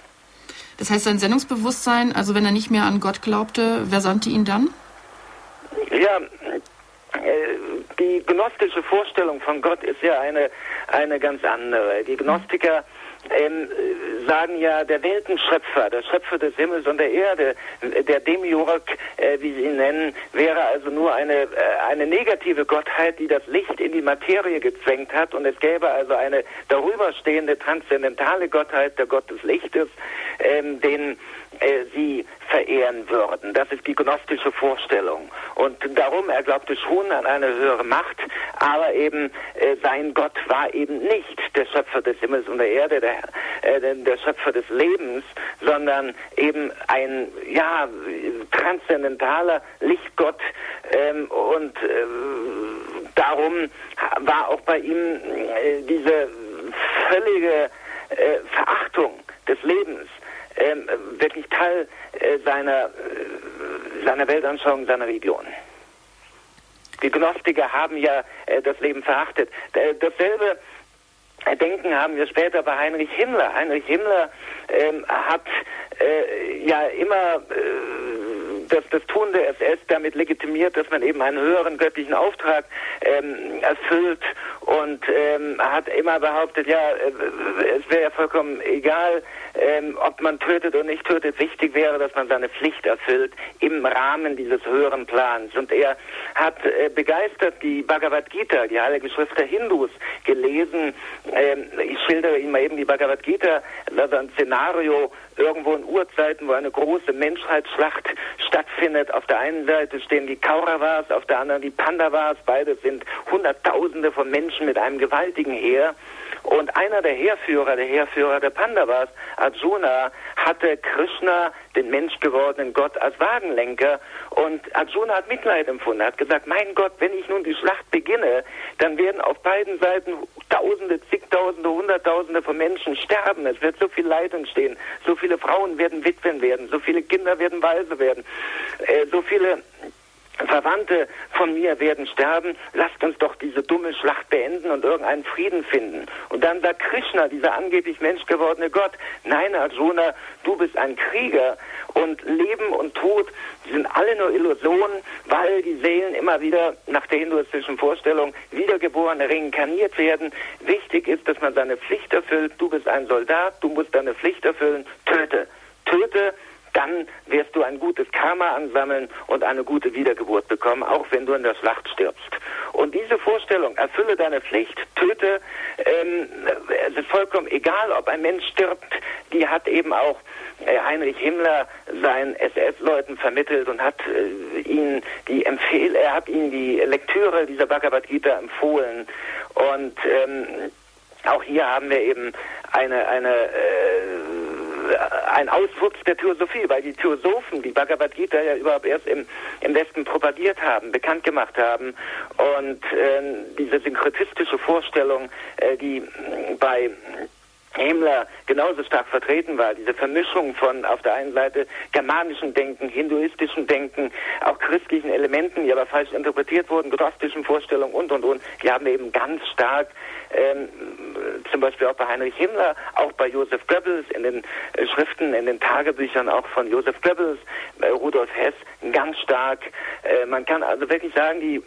Das heißt, sein Sendungsbewusstsein, also wenn er nicht mehr an Gott glaubte, wer sandte ihn dann? Ja, äh, die gnostische Vorstellung von Gott ist ja eine, eine ganz andere. Die Gnostiker ähm, sagen ja, der Weltenschöpfer, der Schöpfer des Himmels und der Erde, der Demiurg, äh, wie sie ihn nennen, wäre also nur eine, äh, eine negative Gottheit, die das Licht in die Materie gezwängt hat und es gäbe also eine darüberstehende transzendentale Gottheit, der Gott des Lichtes, ähm, den äh, sie verehren würden. Das ist die gnostische Vorstellung. Und darum, er glaubte schon an eine höhere Macht, aber eben äh, sein Gott war eben nicht der Schöpfer des Himmels und der Erde, der, äh, der Schöpfer des Lebens, sondern eben ein, ja, transzendentaler Lichtgott. Ähm, und äh, darum war auch bei ihm äh, diese völlige äh, Verachtung des Lebens ähm, wirklich Teil äh, seiner, äh, seiner Weltanschauung, seiner Religion. Die Gnostiker haben ja äh, das Leben verachtet. dasselbe Denken haben wir später bei Heinrich Himmler. Heinrich Himmler ähm, hat äh, ja immer das, das Tun der SS damit legitimiert, dass man eben einen höheren göttlichen Auftrag ähm, erfüllt und ähm, hat immer behauptet, ja, äh, es wäre ja vollkommen egal, ähm, ob man tötet oder nicht tötet. Wichtig wäre, dass man seine Pflicht erfüllt im Rahmen dieses höheren Plans. Und er hat äh, begeistert die Bhagavad Gita, die Heilige Schrift der Hindus, gelesen. Ähm, ich schildere Ihnen mal eben die Bhagavad Gita, ist ein Szenario irgendwo in Urzeiten, wo eine große Menschheitsschlacht stattfindet. Auf der einen Seite stehen die Kauravas, auf der anderen die Pandavas. Beide sind Hunderttausende von Menschen mit einem gewaltigen Heer. Und einer der Heerführer, der Heerführer der Pandavas, Arjuna, hatte Krishna, den menschgewordenen Gott, als Wagenlenker. Und Arjuna hat Mitleid empfunden, hat gesagt, mein Gott, wenn ich nun die Schlacht beginne, dann werden auf beiden Seiten Tausende, zigtausende, Hunderttausende von Menschen sterben. Es wird so viel Leid entstehen. So viele Frauen werden Witwen werden. So viele Kinder werden Waise werden. Äh, so viele Verwandte von mir werden sterben, lasst uns doch diese dumme Schlacht beenden und irgendeinen Frieden finden. Und dann sagt Krishna, dieser angeblich menschgewordene Gott, nein, Arjuna, du bist ein Krieger und Leben und Tod sind alle nur Illusionen, weil die Seelen immer wieder nach der hinduistischen Vorstellung wiedergeboren, reinkarniert werden. Wichtig ist, dass man seine Pflicht erfüllt. Du bist ein Soldat, du musst deine Pflicht erfüllen. Töte. Töte dann wirst du ein gutes Karma ansammeln und eine gute Wiedergeburt bekommen, auch wenn du in der Schlacht stirbst. Und diese Vorstellung, erfülle deine Pflicht, töte, ähm, es ist vollkommen egal, ob ein Mensch stirbt, die hat eben auch äh, Heinrich Himmler seinen SS-Leuten vermittelt und hat äh, ihnen die Empfehl er hat ihnen die Lektüre dieser Bhagavad Gita empfohlen. Und ähm, auch hier haben wir eben eine, eine äh, ein Auswuchs der Theosophie, weil die Theosophen die Bhagavad Gita ja überhaupt erst im, im Westen propagiert haben, bekannt gemacht haben. Und äh, diese synkretistische Vorstellung, äh, die bei Himmler genauso stark vertreten war. Diese Vermischung von auf der einen Seite germanischen Denken, hinduistischen Denken, auch christlichen Elementen, die aber falsch interpretiert wurden, gnostischen Vorstellungen und und und, die haben eben ganz stark ähm, zum Beispiel auch bei Heinrich Himmler, auch bei Josef Goebbels, in den äh, Schriften, in den Tagebüchern auch von Josef Goebbels, äh, Rudolf Hess, ganz stark. Äh, man kann also wirklich sagen, die äh,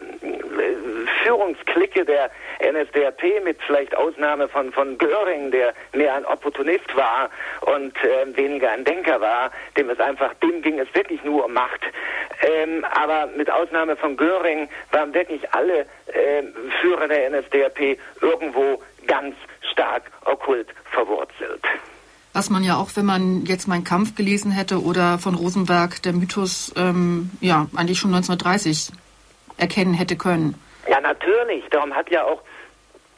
Führungsklicke der NSDAP mit vielleicht Ausnahme von, von Göring, der mehr ein Opportunist war und äh, weniger ein Denker war, dem es einfach, dem ging es wirklich nur um Macht. Ähm, aber mit Ausnahme von Göring waren wirklich alle äh, Führer der NSDAP irgendwo ganz stark okkult verwurzelt. Was man ja auch, wenn man jetzt meinen Kampf gelesen hätte oder von Rosenberg, der Mythos, ähm, ja, eigentlich schon 1930 erkennen hätte können. Ja, natürlich. Darum hat ja auch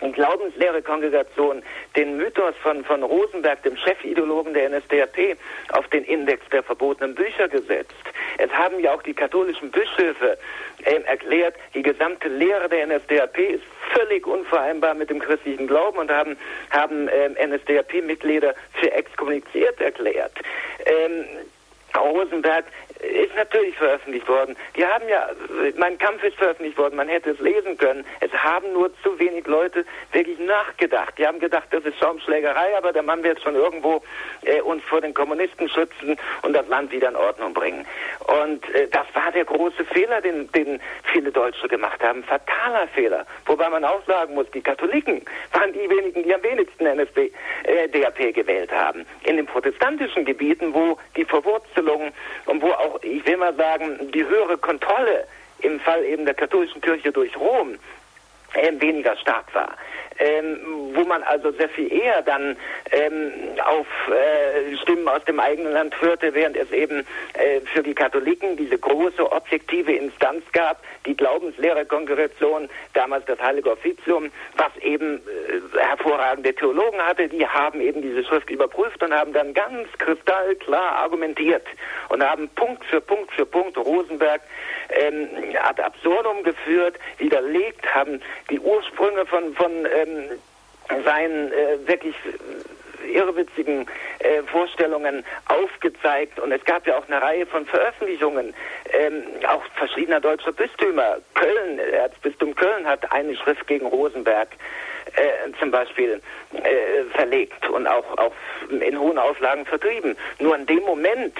die Glaubenslehre-Kongregation den Mythos von, von Rosenberg, dem Chefideologen der NSDAP, auf den Index der verbotenen Bücher gesetzt. Es haben ja auch die katholischen Bischöfe äh, erklärt, die gesamte Lehre der NSDAP ist völlig unvereinbar mit dem christlichen Glauben und haben, haben äh, NSDAP-Mitglieder für exkommuniziert erklärt. Ähm, Rosenberg ist natürlich veröffentlicht worden. Die haben ja, mein Kampf ist veröffentlicht worden, man hätte es lesen können. Es haben nur zu wenig Leute wirklich nachgedacht. Die haben gedacht, das ist Schaumschlägerei, aber der Mann wird schon irgendwo äh, uns vor den Kommunisten schützen und das Land wieder in Ordnung bringen. Und äh, das war der große Fehler, den, den viele Deutsche gemacht haben. Fataler Fehler. Wobei man auch sagen muss, die Katholiken waren die wenigen, die am wenigsten NSB, äh, gewählt haben. In den protestantischen Gebieten, wo die Verwurzelung und wo auch, ich will mal sagen, die höhere Kontrolle im Fall eben der katholischen Kirche durch Rom äh, weniger stark war ähm, wo man also sehr viel eher dann ähm, auf äh, Stimmen aus dem eigenen Land hörte, während es eben äh, für die Katholiken diese große objektive Instanz gab, die Glaubenslehrerkongregation, damals das Heilige Offizium, was eben äh, hervorragende Theologen hatte, die haben eben diese Schrift überprüft und haben dann ganz kristallklar argumentiert und haben Punkt für Punkt für Punkt Rosenberg ähm, ad absurdum geführt, widerlegt, haben die Ursprünge von, von ähm, seinen äh, wirklich irrwitzigen äh, Vorstellungen aufgezeigt und es gab ja auch eine Reihe von Veröffentlichungen, ähm, auch verschiedener deutscher Bistümer. Köln, Erzbistum Köln hat eine Schrift gegen Rosenberg äh, zum Beispiel äh, verlegt und auch, auch in hohen Auflagen vertrieben. Nur in dem Moment,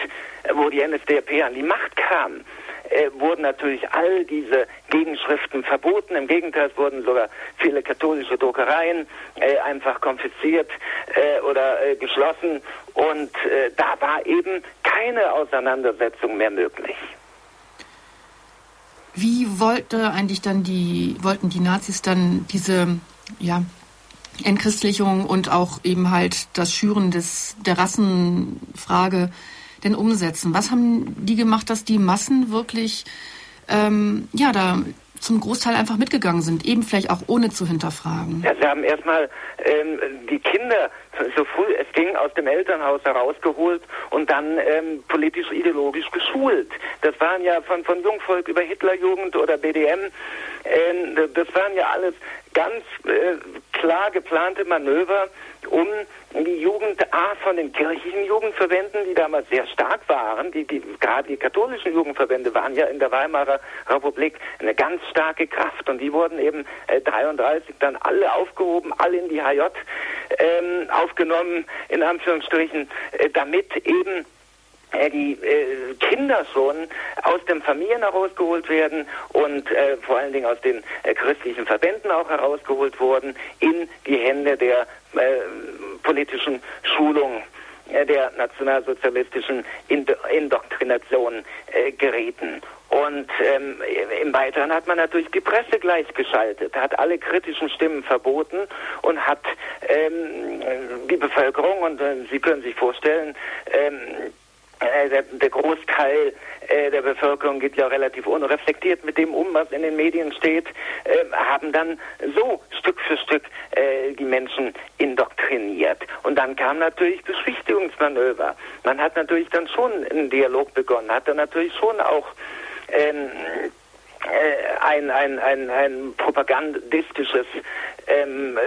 wo die NSDAP an die Macht kam, äh, wurden natürlich all diese Gegenschriften verboten. Im Gegenteil, es wurden sogar viele katholische Druckereien äh, einfach konfisziert äh, oder äh, geschlossen. Und äh, da war eben keine Auseinandersetzung mehr möglich. Wie wollte eigentlich dann die, wollten die Nazis dann diese, ja, Entchristlichung und auch eben halt das Schüren des, der Rassenfrage denn umsetzen? Was haben die gemacht, dass die Massen wirklich ähm, ja da zum Großteil einfach mitgegangen sind, eben vielleicht auch ohne zu hinterfragen. Ja, sie haben erstmal ähm, die Kinder so früh es ging aus dem Elternhaus herausgeholt und dann ähm, politisch-ideologisch geschult. Das waren ja von, von Jungvolk über Hitlerjugend oder BDM, ähm, das waren ja alles ganz äh, klar geplante Manöver, um die Jugend A von den kirchlichen Jugendverbänden, die damals sehr stark waren, die, die, gerade die katholischen Jugendverbände waren ja in der Weimarer Republik eine ganz starke Kraft und die wurden eben äh, 33 dann alle aufgehoben, alle in die HJ ähm, aufgenommen, in Anführungsstrichen, äh, damit eben äh, die äh, Kinder schon aus den Familien herausgeholt werden und äh, vor allen Dingen aus den äh, christlichen Verbänden auch herausgeholt wurden in die Hände der äh, politischen Schulung äh, der nationalsozialistischen Indoktrination gerieten. Und ähm, im Weiteren hat man natürlich die Presse gleichgeschaltet, hat alle kritischen Stimmen verboten und hat ähm, die Bevölkerung, und äh, Sie können sich vorstellen, ähm, äh, der, der, Großteil äh, der Bevölkerung geht ja relativ unreflektiert mit dem um, was in den Medien steht, äh, haben dann so Stück für Stück äh, die Menschen indoktriniert. Und dann kam natürlich Beschwichtigungsmanöver. Man hat natürlich dann schon einen Dialog begonnen, hat dann natürlich schon auch ähm, äh, ein, ein, ein, ein propagandistisches ähm, äh,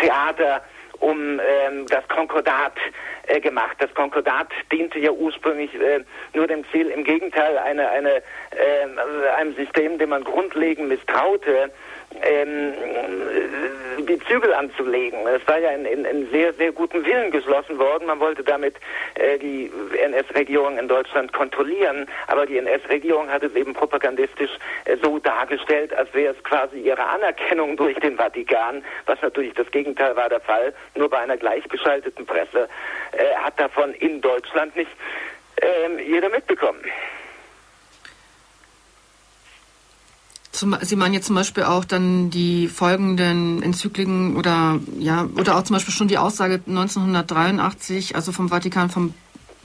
Theater um ähm, das Konkordat äh, gemacht. Das Konkordat diente ja ursprünglich äh, nur dem Ziel, im Gegenteil, eine, eine, äh, einem System, dem man grundlegend misstraute, ähm, die Zügel anzulegen. Es war ja in, in, in, sehr, sehr gutem Willen geschlossen worden. Man wollte damit äh, die NS-Regierung in Deutschland kontrollieren, aber die NS-Regierung hat es eben propagandistisch äh, so dargestellt, als wäre es quasi ihre Anerkennung durch den Vatikan, was natürlich das Gegenteil war der Fall. Nur bei einer gleichgeschalteten Presse äh, hat davon in Deutschland nicht ähm, jeder mitbekommen. Zum, Sie meinen jetzt zum Beispiel auch dann die folgenden Enzykliken oder ja oder auch zum Beispiel schon die Aussage 1983, also vom Vatikan vom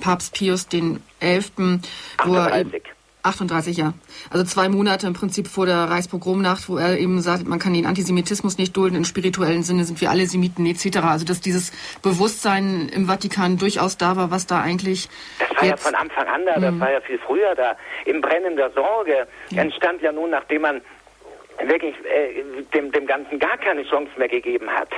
Papst Pius den 11., wo er 38, ja. Also zwei Monate im Prinzip vor der Reichspogromnacht, wo er eben sagt, man kann den Antisemitismus nicht dulden, im spirituellen Sinne sind wir alle Semiten etc. Also dass dieses Bewusstsein im Vatikan durchaus da war, was da eigentlich... Das war ja von Anfang an da, das mhm. war ja viel früher da. Im Brennen der Sorge entstand ja nun, nachdem man wirklich äh, dem, dem Ganzen gar keine Chance mehr gegeben hat.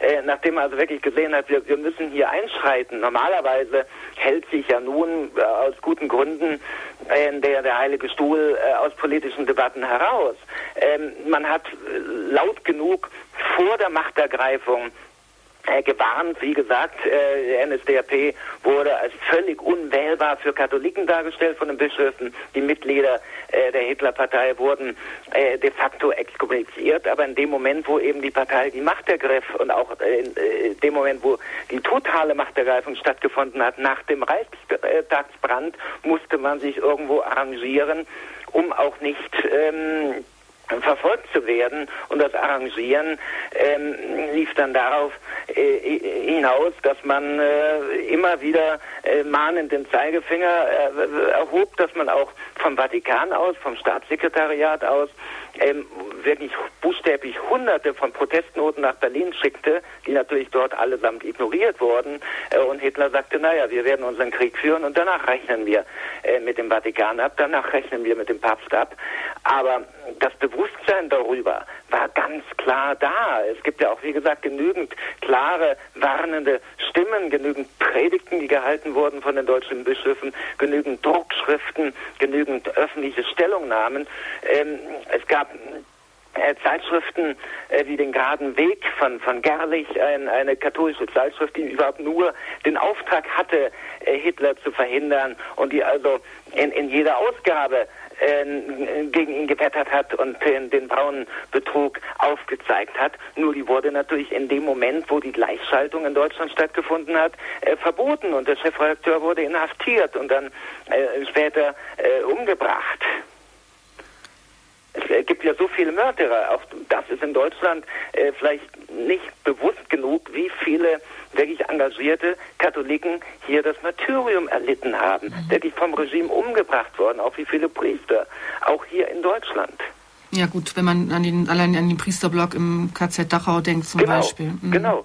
Äh, nachdem er also wirklich gesehen hat, wir, wir müssen hier einschreiten. Normalerweise hält sich ja nun äh, aus guten Gründen äh, der, der Heilige Stuhl äh, aus politischen Debatten heraus. Ähm, man hat äh, laut genug vor der Machtergreifung äh, gewarnt. Wie gesagt, äh, NSDAP wurde als völlig unwählbar für Katholiken dargestellt von den Bischöfen. Die Mitglieder äh, der Hitlerpartei wurden äh, de facto exkommuniziert. Aber in dem Moment, wo eben die Partei die Macht ergriff und auch äh, in äh, dem Moment, wo die totale Machtergreifung stattgefunden hat, nach dem Reichstagsbrand, musste man sich irgendwo arrangieren, um auch nicht ähm, verfolgt zu werden. Und das Arrangieren ähm, lief dann darauf äh, hinaus, dass man äh, immer wieder äh, mahnend den Zeigefinger äh, erhob, dass man auch vom Vatikan aus, vom Staatssekretariat aus, ähm, wirklich buchstäblich hunderte von Protestnoten nach Berlin schickte, die natürlich dort allesamt ignoriert wurden. Äh, und Hitler sagte, naja, wir werden unseren Krieg führen und danach rechnen wir mit dem Vatikan ab, danach rechnen wir mit dem Papst ab. Aber das Bewusstsein darüber war ganz klar da. Es gibt ja auch, wie gesagt, genügend klare, warnende Stimmen, genügend Predigten, die gehalten wurden von den deutschen Bischöfen, genügend Druckschriften, genügend öffentliche Stellungnahmen. Ähm, es gab äh, Zeitschriften äh, wie den Geraden Weg von, von Gerlich, ein, eine katholische Zeitschrift, die überhaupt nur den Auftrag hatte, äh, Hitler zu verhindern und die also in, in jeder Ausgabe äh, gegen ihn gewettert hat und den, den braunen Betrug aufgezeigt hat. Nur die wurde natürlich in dem Moment, wo die Gleichschaltung in Deutschland stattgefunden hat, äh, verboten und der Chefredakteur wurde inhaftiert und dann äh, später äh, umgebracht. Es gibt ja so viele Mörderer. Auch das ist in Deutschland äh, vielleicht nicht bewusst genug, wie viele wirklich engagierte Katholiken hier das Martyrium erlitten haben, mhm. wirklich vom Regime umgebracht worden, auch wie viele Priester, auch hier in Deutschland. Ja gut, wenn man an den, allein an den Priesterblock im KZ Dachau denkt zum genau, Beispiel. Mhm. Genau.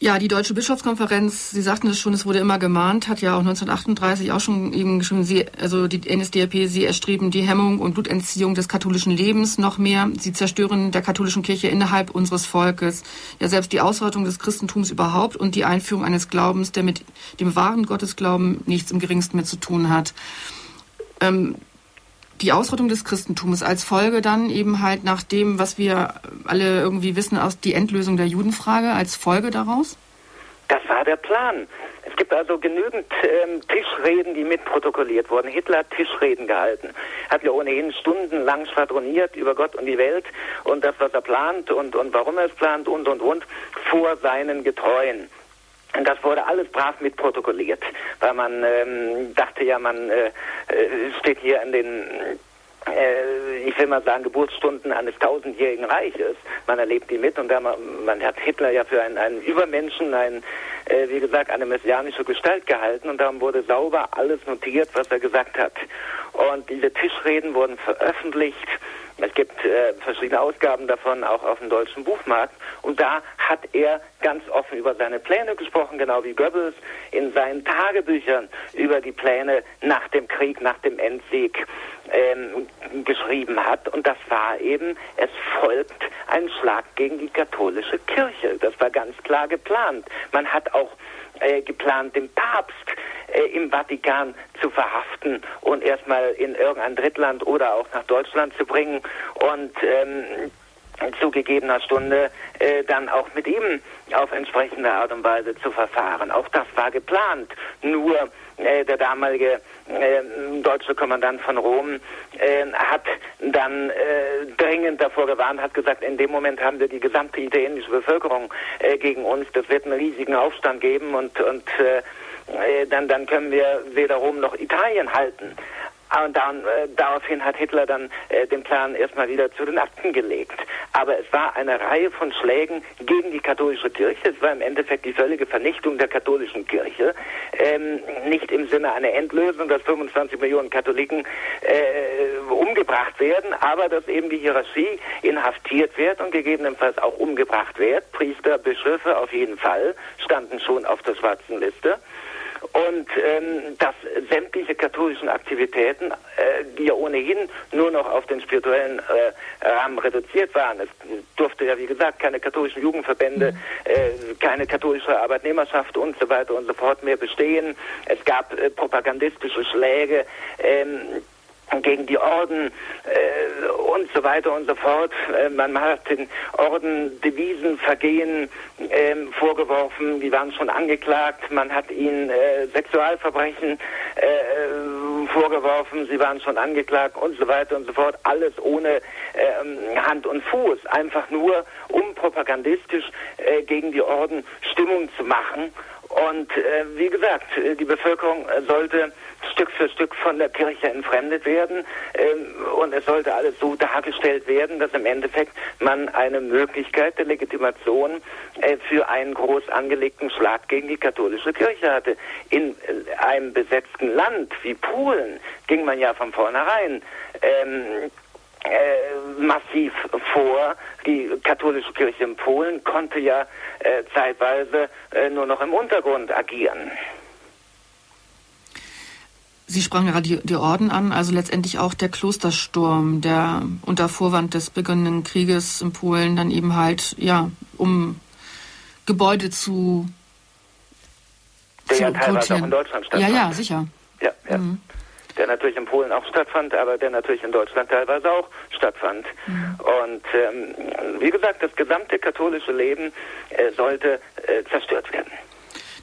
Ja, die Deutsche Bischofskonferenz, Sie sagten es schon, es wurde immer gemahnt, hat ja auch 1938 auch schon eben geschrieben, sie, also die NSDAP, sie erstreben die Hemmung und Blutentziehung des katholischen Lebens noch mehr. Sie zerstören der katholischen Kirche innerhalb unseres Volkes. Ja, selbst die Ausrottung des Christentums überhaupt und die Einführung eines Glaubens, der mit dem wahren Gottesglauben nichts im geringsten mehr zu tun hat. Ähm, die Ausrottung des Christentums als Folge dann eben halt nach dem, was wir alle irgendwie wissen, aus die Endlösung der Judenfrage als Folge daraus? Das war der Plan. Es gibt also genügend ähm, Tischreden, die mitprotokolliert wurden. Hitler hat Tischreden gehalten. Hat ja ohnehin stundenlang schwadroniert über Gott und die Welt und das, was er plant und, und warum er es plant und, und, und vor seinen Getreuen. Das wurde alles brav mitprotokolliert, weil man ähm, dachte ja, man äh, äh, steht hier in den äh, ich will mal sagen, Geburtsstunden eines tausendjährigen Reiches. Man erlebt die mit und man, man, hat Hitler ja für einen, einen Übermenschen, einen, äh, wie gesagt, eine messianische Gestalt gehalten und darum wurde sauber alles notiert, was er gesagt hat. Und diese Tischreden wurden veröffentlicht es gibt äh, verschiedene Ausgaben davon, auch auf dem deutschen Buchmarkt. Und da hat er ganz offen über seine Pläne gesprochen, genau wie Goebbels in seinen Tagebüchern über die Pläne nach dem Krieg, nach dem Endsieg ähm, geschrieben hat. Und das war eben, es folgt ein Schlag gegen die katholische Kirche. Das war ganz klar geplant. Man hat auch äh, geplant, den Papst äh, im Vatikan zu verhaften und erstmal in irgendein Drittland oder auch nach Deutschland zu bringen und ähm, zu gegebener Stunde äh, dann auch mit ihm auf entsprechende Art und Weise zu verfahren. Auch das war geplant. Nur äh, der damalige äh, deutsche Kommandant von Rom äh, hat dann äh, dringend davor gewarnt, hat gesagt, in dem Moment haben wir die gesamte italienische Bevölkerung äh, gegen uns. Das wird einen riesigen Aufstand geben und, und äh, dann, dann können wir weder Rom noch Italien halten. Und dann, äh, daraufhin hat Hitler dann äh, den Plan erstmal wieder zu den Akten gelegt. Aber es war eine Reihe von Schlägen gegen die katholische Kirche. Es war im Endeffekt die völlige Vernichtung der katholischen Kirche. Ähm, nicht im Sinne einer Endlösung, dass 25 Millionen Katholiken äh, umgebracht werden, aber dass eben die Hierarchie inhaftiert wird und gegebenenfalls auch umgebracht wird. Priester, Bischöfe auf jeden Fall standen schon auf der schwarzen Liste und ähm, dass sämtliche katholischen Aktivitäten, äh, die ja ohnehin nur noch auf den spirituellen äh, Rahmen reduziert waren, es durfte ja wie gesagt keine katholischen Jugendverbände, mhm. äh, keine katholische Arbeitnehmerschaft und so weiter und so fort mehr bestehen. Es gab äh, propagandistische Schläge. Ähm, gegen die Orden äh, und so weiter und so fort. Äh, man hat den Orden Devisenvergehen äh, vorgeworfen, die waren schon angeklagt. Man hat ihnen äh, Sexualverbrechen äh, vorgeworfen, sie waren schon angeklagt und so weiter und so fort. Alles ohne ähm, Hand und Fuß, einfach nur um propagandistisch äh, gegen die Orden Stimmung zu machen. Und wie gesagt, die Bevölkerung sollte Stück für Stück von der Kirche entfremdet werden ähm, und es sollte alles so dargestellt werden, dass im Endeffekt man eine Möglichkeit der Legitimation äh, für einen groß angelegten Schlag gegen die katholische Kirche hatte. In äh, einem besetzten Land wie Polen ging man ja von vornherein ähm, äh, massiv vor. Die katholische Kirche in Polen konnte ja äh, zeitweise äh, nur noch im Untergrund agieren. Sie sprachen gerade die, die, Orden an, also letztendlich auch der Klostersturm, der unter Vorwand des begonnenen Krieges in Polen dann eben halt, ja, um Gebäude zu. Der zu ja teilweise auch in Deutschland stattfand. Ja, ja, sicher. Ja, ja. Mhm. Der natürlich in Polen auch stattfand, aber der natürlich in Deutschland teilweise auch stattfand. Mhm. Und ähm, wie gesagt, das gesamte katholische Leben äh, sollte äh, zerstört werden.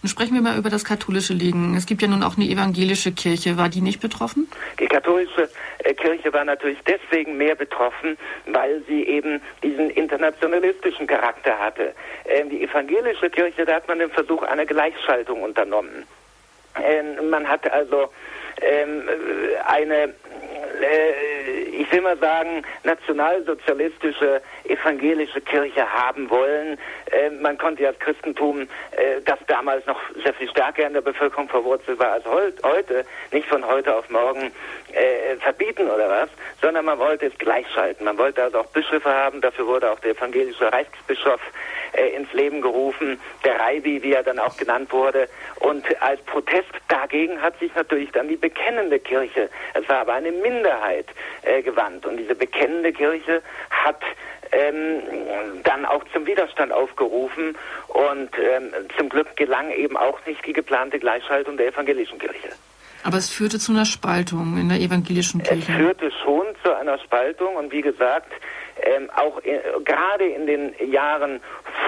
Nun sprechen wir mal über das katholische Leben. Es gibt ja nun auch eine evangelische Kirche. War die nicht betroffen? Die katholische äh, Kirche war natürlich deswegen mehr betroffen, weil sie eben diesen internationalistischen Charakter hatte. Ähm, die evangelische Kirche, da hat man den Versuch einer Gleichschaltung unternommen. Ähm, man hat also ähm, eine äh, ich will mal sagen, nationalsozialistische evangelische Kirche haben wollen. Äh, man konnte ja das Christentum, äh, das damals noch sehr viel stärker in der Bevölkerung verwurzelt war als heute, nicht von heute auf morgen äh, verbieten oder was, sondern man wollte es gleichschalten. Man wollte also auch Bischöfe haben, dafür wurde auch der evangelische Reichsbischof äh, ins Leben gerufen, der Reibi, wie er dann auch genannt wurde. Und als Protest dagegen hat sich natürlich dann die bekennende Kirche, es war aber eine Minderheit, äh, gewandt. Und diese bekennende Kirche hat ähm, dann auch zum Widerstand aufgerufen und ähm, zum Glück gelang eben auch nicht die geplante Gleichschaltung der evangelischen Kirche. Aber es führte zu einer Spaltung in der evangelischen Kirche. Es führte schon zu einer Spaltung und wie gesagt, ähm, auch in, gerade in den Jahren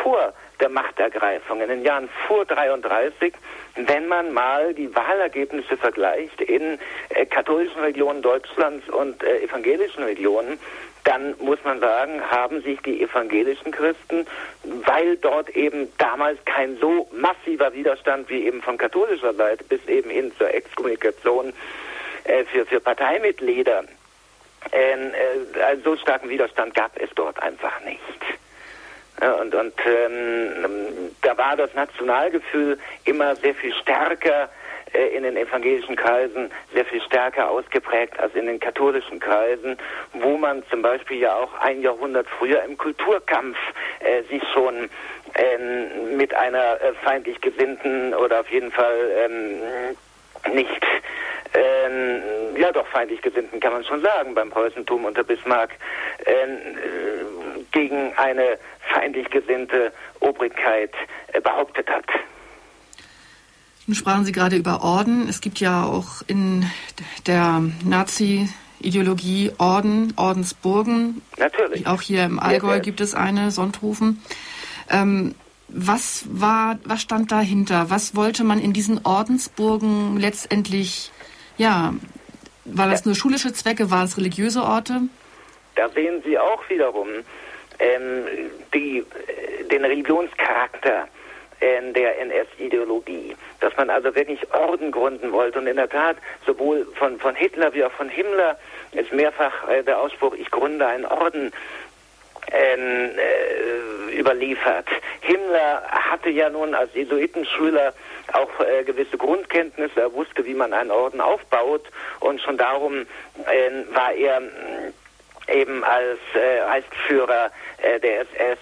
vor der Machtergreifung, in den Jahren vor 33, wenn man mal die Wahlergebnisse vergleicht in äh, katholischen Regionen Deutschlands und äh, evangelischen Regionen, dann muss man sagen, haben sich die evangelischen Christen, weil dort eben damals kein so massiver Widerstand wie eben von katholischer Seite bis eben hin zur Exkommunikation äh, für, für Parteimitglieder, ähm, äh, so starken Widerstand gab es dort einfach nicht. Und, und ähm, da war das Nationalgefühl immer sehr viel stärker äh, in den evangelischen Kreisen, sehr viel stärker ausgeprägt als in den katholischen Kreisen, wo man zum Beispiel ja auch ein Jahrhundert früher im Kulturkampf äh, sich schon ähm, mit einer äh, feindlich gesinnten oder auf jeden Fall ähm, nicht ähm, ja doch feindlich gesinnten kann man schon sagen beim Preußentum unter Bismarck ähm, äh, gegen eine feindlich gesinnte Obrigkeit äh, behauptet hat. Nun sprachen Sie gerade über Orden. Es gibt ja auch in der Nazi Ideologie Orden, Ordensburgen. Natürlich. Auch hier im Allgäu ja, gibt es eine, Sonthofen. Ähm, was war, was stand dahinter? Was wollte man in diesen Ordensburgen letztendlich, ja, war das nur schulische Zwecke, waren es religiöse Orte? Da sehen Sie auch wiederum ähm, die, den Religionscharakter äh, der NS-Ideologie, dass man also wirklich Orden gründen wollte. Und in der Tat, sowohl von, von Hitler wie auch von Himmler ist mehrfach äh, der Ausspruch, ich gründe einen Orden, ähm, äh, überliefert. Himmler hatte ja nun als Jesuitenschüler auch äh, gewisse Grundkenntnisse. Er wusste, wie man einen Orden aufbaut und schon darum äh, war er eben als äh, Reichsführer äh, der SS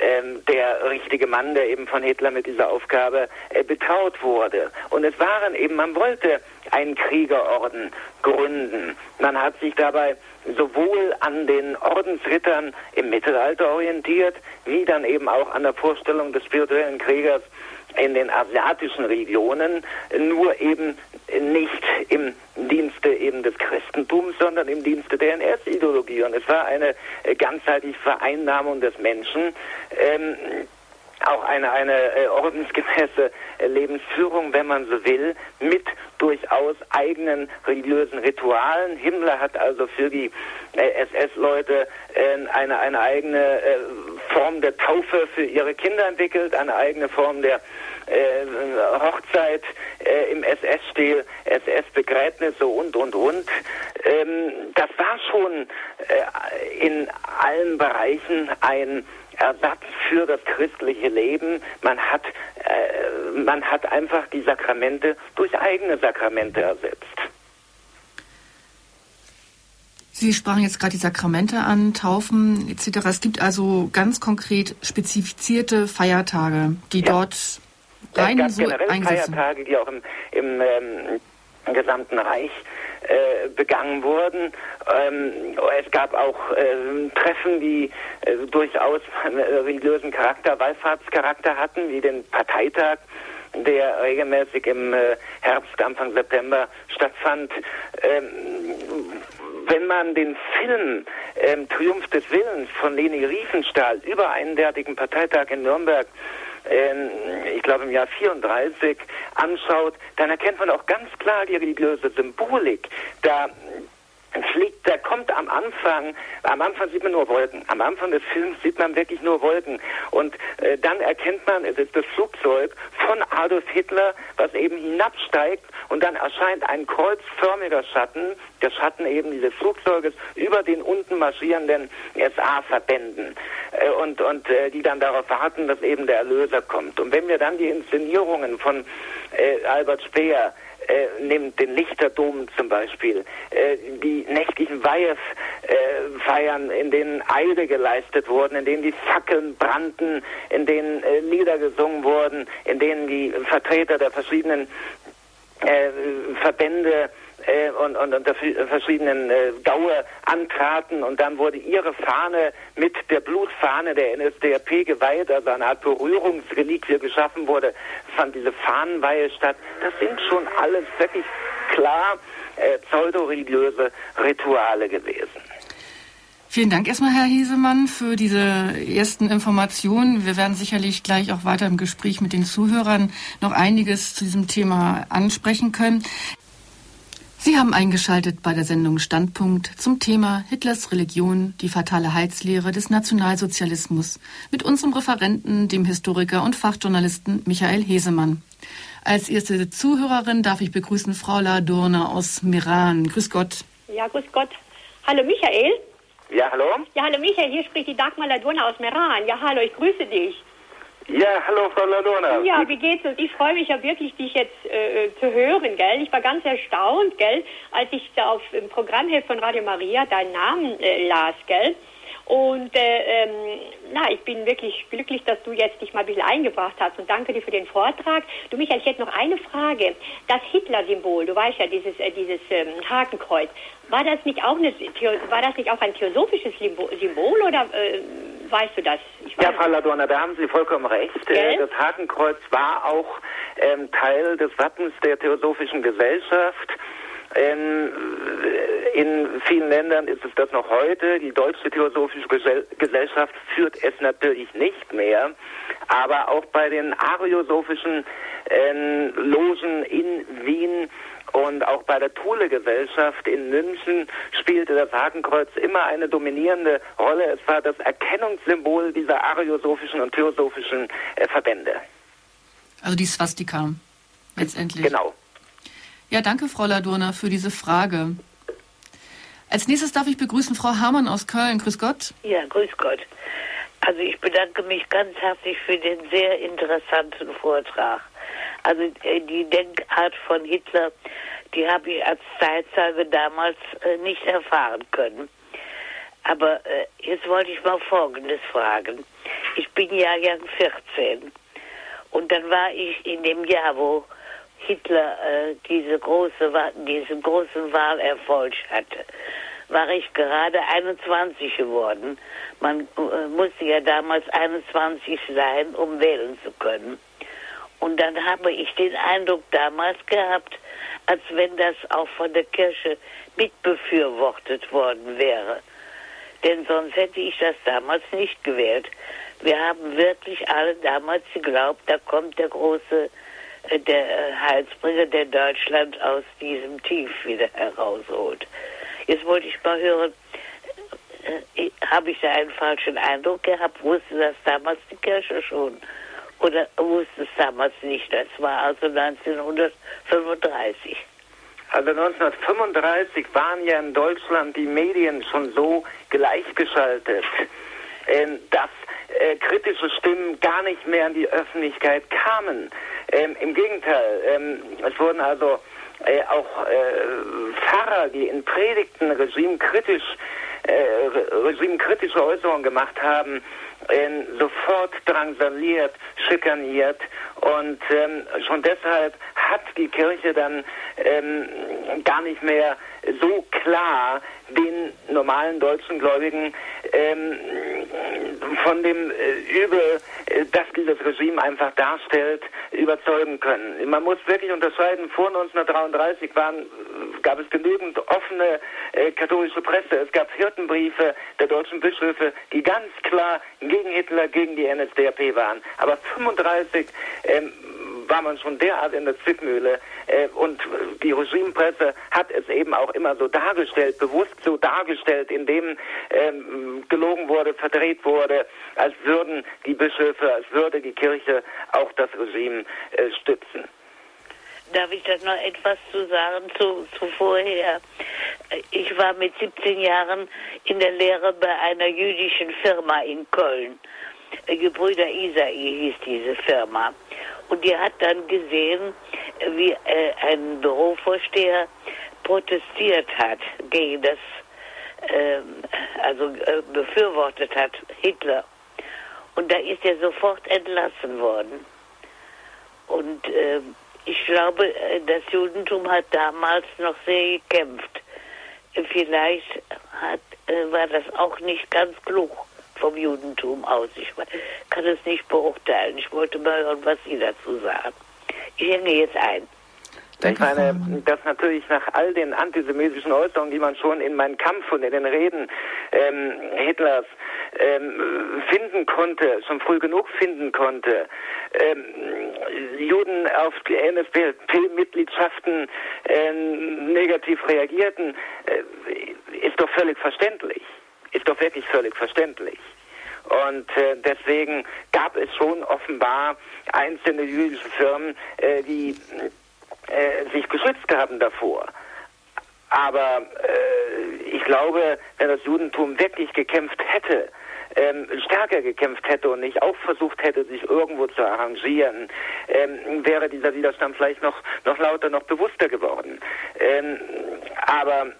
ähm, der richtige Mann, der eben von Hitler mit dieser Aufgabe äh, betraut wurde. Und es waren eben, man wollte einen Kriegerorden gründen. Man hat sich dabei sowohl an den Ordensrittern im Mittelalter orientiert, wie dann eben auch an der Vorstellung des spirituellen Kriegers in den asiatischen Regionen, nur eben nicht im Dienste eben des Christentums, sondern im Dienste der NS-Ideologie. Und es war eine äh, ganzheitliche Vereinnahmung des Menschen. Ähm, auch eine, eine äh, ordensgemäße äh, Lebensführung, wenn man so will, mit durchaus eigenen religiösen Ritualen. Himmler hat also für die äh, SS-Leute äh, eine, eine eigene äh, Form der Taufe für ihre Kinder entwickelt, eine eigene Form der äh, Hochzeit im SS-Stil, SS-Begräbnisse und, und, und. Ähm, das war schon in allen Bereichen ein Ersatz für das christliche Leben. Man hat, äh, man hat einfach die Sakramente durch eigene Sakramente ersetzt. Sie sprachen jetzt gerade die Sakramente an, Taufen etc. Es gibt also ganz konkret spezifizierte Feiertage, die ja. dort rein es gab so generell Feiertage, die auch im, im ähm, gesamten Reich äh, begangen wurden. Ähm, es gab auch äh, Treffen, die äh, durchaus religiösen Charakter, Wallfahrtscharakter hatten, wie den Parteitag der regelmäßig im äh, Herbst, Anfang September stattfand. Ähm, wenn man den Film ähm, Triumph des Willens von Leni Riefenstahl über einen derartigen Parteitag in Nürnberg ähm, ich glaube im Jahr 34 anschaut, dann erkennt man auch ganz klar die religiöse Symbolik. Da fliegt, da kommt am Anfang, am Anfang sieht man nur Wolken. Am Anfang des Films sieht man wirklich nur Wolken. Und äh, dann erkennt man, es ist das Flugzeug von Adolf Hitler, was eben hinabsteigt und dann erscheint ein kreuzförmiger Schatten, der Schatten eben dieses Flugzeuges über den unten marschierenden SA-Verbänden äh, und, und äh, die dann darauf warten, dass eben der Erlöser kommt. Und wenn wir dann die Inszenierungen von äh, Albert Speer äh, nimmt den Lichterdom zum Beispiel, äh, die nächtlichen Weihefeiern, äh, in denen Eide geleistet wurden, in denen die Fackeln brannten, in denen äh, Lieder gesungen wurden, in denen die Vertreter der verschiedenen äh, Verbände äh, und, und unter verschiedenen äh, Gaue antraten und dann wurde ihre Fahne mit der Blutfahne der NSDAP geweiht, also eine Art Berührungsreliquie geschaffen wurde, fand diese Fahnenweihe statt. Das sind schon alles wirklich klar äh, pseudoreligiöse Rituale gewesen. Vielen Dank erstmal, Herr Hesemann, für diese ersten Informationen. Wir werden sicherlich gleich auch weiter im Gespräch mit den Zuhörern noch einiges zu diesem Thema ansprechen können. Sie haben eingeschaltet bei der Sendung Standpunkt zum Thema Hitlers Religion, die fatale Heilslehre des Nationalsozialismus mit unserem Referenten, dem Historiker und Fachjournalisten Michael Hesemann. Als erste Zuhörerin darf ich begrüßen Frau Ladurner aus Meran. Grüß Gott. Ja, grüß Gott. Hallo Michael. Ja, hallo? Ja, hallo Michael, hier spricht die Dagmar Ladurner aus Meran. Ja, hallo, ich grüße dich. Ja, hallo Frau Ladona. Ja, wie geht's uns? Ich freue mich ja wirklich, dich jetzt äh, äh, zu hören, gell? Ich war ganz erstaunt, gell, als ich da auf dem Programmheft von Radio Maria deinen Namen äh, las, gell? Und äh, ähm, na, ich bin wirklich glücklich, dass du jetzt dich mal ein bisschen eingebracht hast und danke dir für den Vortrag. Du Michael, ich hätte noch eine Frage. Das Hitler-Symbol, du weißt ja, dieses, äh, dieses ähm, Hakenkreuz, war das nicht auch eine, war das nicht auch ein theosophisches Symbol oder äh, weißt du das? ja, Frau Ladonna, da haben Sie vollkommen recht. Äh, Gell? Das Hakenkreuz war auch ähm, Teil des Wappens der Theosophischen Gesellschaft. Ähm, in vielen Ländern ist es das noch heute. Die Deutsche Theosophische Gesellschaft führt es natürlich nicht mehr. Aber auch bei den ariosophischen ähm, Logen in Wien und auch bei der Thule-Gesellschaft in München spielte das Hakenkreuz immer eine dominierende Rolle. Es war das Erkennungssymbol dieser ariosophischen und theosophischen äh, Verbände. Also die Swastika letztendlich. Genau. Ja, danke, Frau Ladurner, für diese Frage. Als nächstes darf ich begrüßen Frau Hamann aus Köln. Grüß Gott. Ja, grüß Gott. Also ich bedanke mich ganz herzlich für den sehr interessanten Vortrag. Also äh, die Denkart von Hitler, die habe ich als Zeitzeuge damals äh, nicht erfahren können. Aber äh, jetzt wollte ich mal Folgendes fragen. Ich bin Jahrgang 14 und dann war ich in dem Jahr, wo Hitler äh, diese große, diesen großen Wahlerfolg hatte, war ich gerade 21 geworden. Man äh, musste ja damals 21 sein, um wählen zu können. Und dann habe ich den Eindruck damals gehabt, als wenn das auch von der Kirche mitbefürwortet worden wäre. Denn sonst hätte ich das damals nicht gewählt. Wir haben wirklich alle damals geglaubt, da kommt der große, der äh, Heilsbringer, der Deutschland aus diesem Tief wieder herausholt. Jetzt wollte ich mal hören, äh, habe ich da einen falschen Eindruck gehabt? Wusste das damals die Kirche schon? Oder wusste es damals nicht? Das war also 1935. Also 1935 waren ja in Deutschland die Medien schon so gleichgeschaltet, dass äh, kritische Stimmen gar nicht mehr in die Öffentlichkeit kamen. Ähm, Im Gegenteil, ähm, es wurden also äh, auch äh, Pfarrer, die in Predigten regimekritisch, äh, regimekritische Äußerungen gemacht haben, ähm, sofort drangsaliert, schikaniert und ähm, schon deshalb hat die Kirche dann ähm, gar nicht mehr so klar den normalen deutschen Gläubigen ähm, von dem äh, Übel, äh, das dieses Regime einfach darstellt, überzeugen können. Man muss wirklich unterscheiden, vor 1933 waren, gab es genügend offene äh, katholische Presse, es gab Hirtenbriefe der deutschen Bischöfe, die ganz klar gegen Hitler, gegen die NSDAP waren. Aber 1935 ähm, war man schon derart in der Zwickmühle. Äh, und die Regimepresse hat es eben auch immer so dargestellt, bewusst so dargestellt, indem ähm, gelogen wurde, verdreht wurde, als würden die Bischöfe, als würde die Kirche auch das Regime äh, stützen. Darf ich das noch etwas zu sagen zu, zu vorher? Ich war mit 17 Jahren in der Lehre bei einer jüdischen Firma in Köln. Gebrüder Isai hieß diese Firma. Und die hat dann gesehen, wie äh, ein Bürovorsteher protestiert hat gegen das, äh, also äh, befürwortet hat Hitler. Und da ist er sofort entlassen worden. Und äh, ich glaube, äh, das Judentum hat damals noch sehr gekämpft. Vielleicht hat, war das auch nicht ganz klug vom Judentum aus. Ich kann es nicht beurteilen. Ich wollte mal hören, was Sie dazu sagen. Ich hänge jetzt ein. Ich meine, dass natürlich nach all den antisemitischen Äußerungen, die man schon in meinem Kampf und in den Reden ähm, Hitlers ähm, finden konnte, schon früh genug finden konnte, ähm, Juden auf die NSDAP-Mitgliedschaften äh, negativ reagierten, äh, ist doch völlig verständlich. Ist doch wirklich völlig verständlich. Und äh, deswegen gab es schon offenbar einzelne jüdische Firmen, äh, die äh, sich geschützt haben davor. Aber äh, ich glaube, wenn das Judentum wirklich gekämpft hätte, ähm, stärker gekämpft hätte und nicht auch versucht hätte, sich irgendwo zu arrangieren, ähm, wäre dieser Widerstand vielleicht noch, noch lauter, noch bewusster geworden. Ähm, aber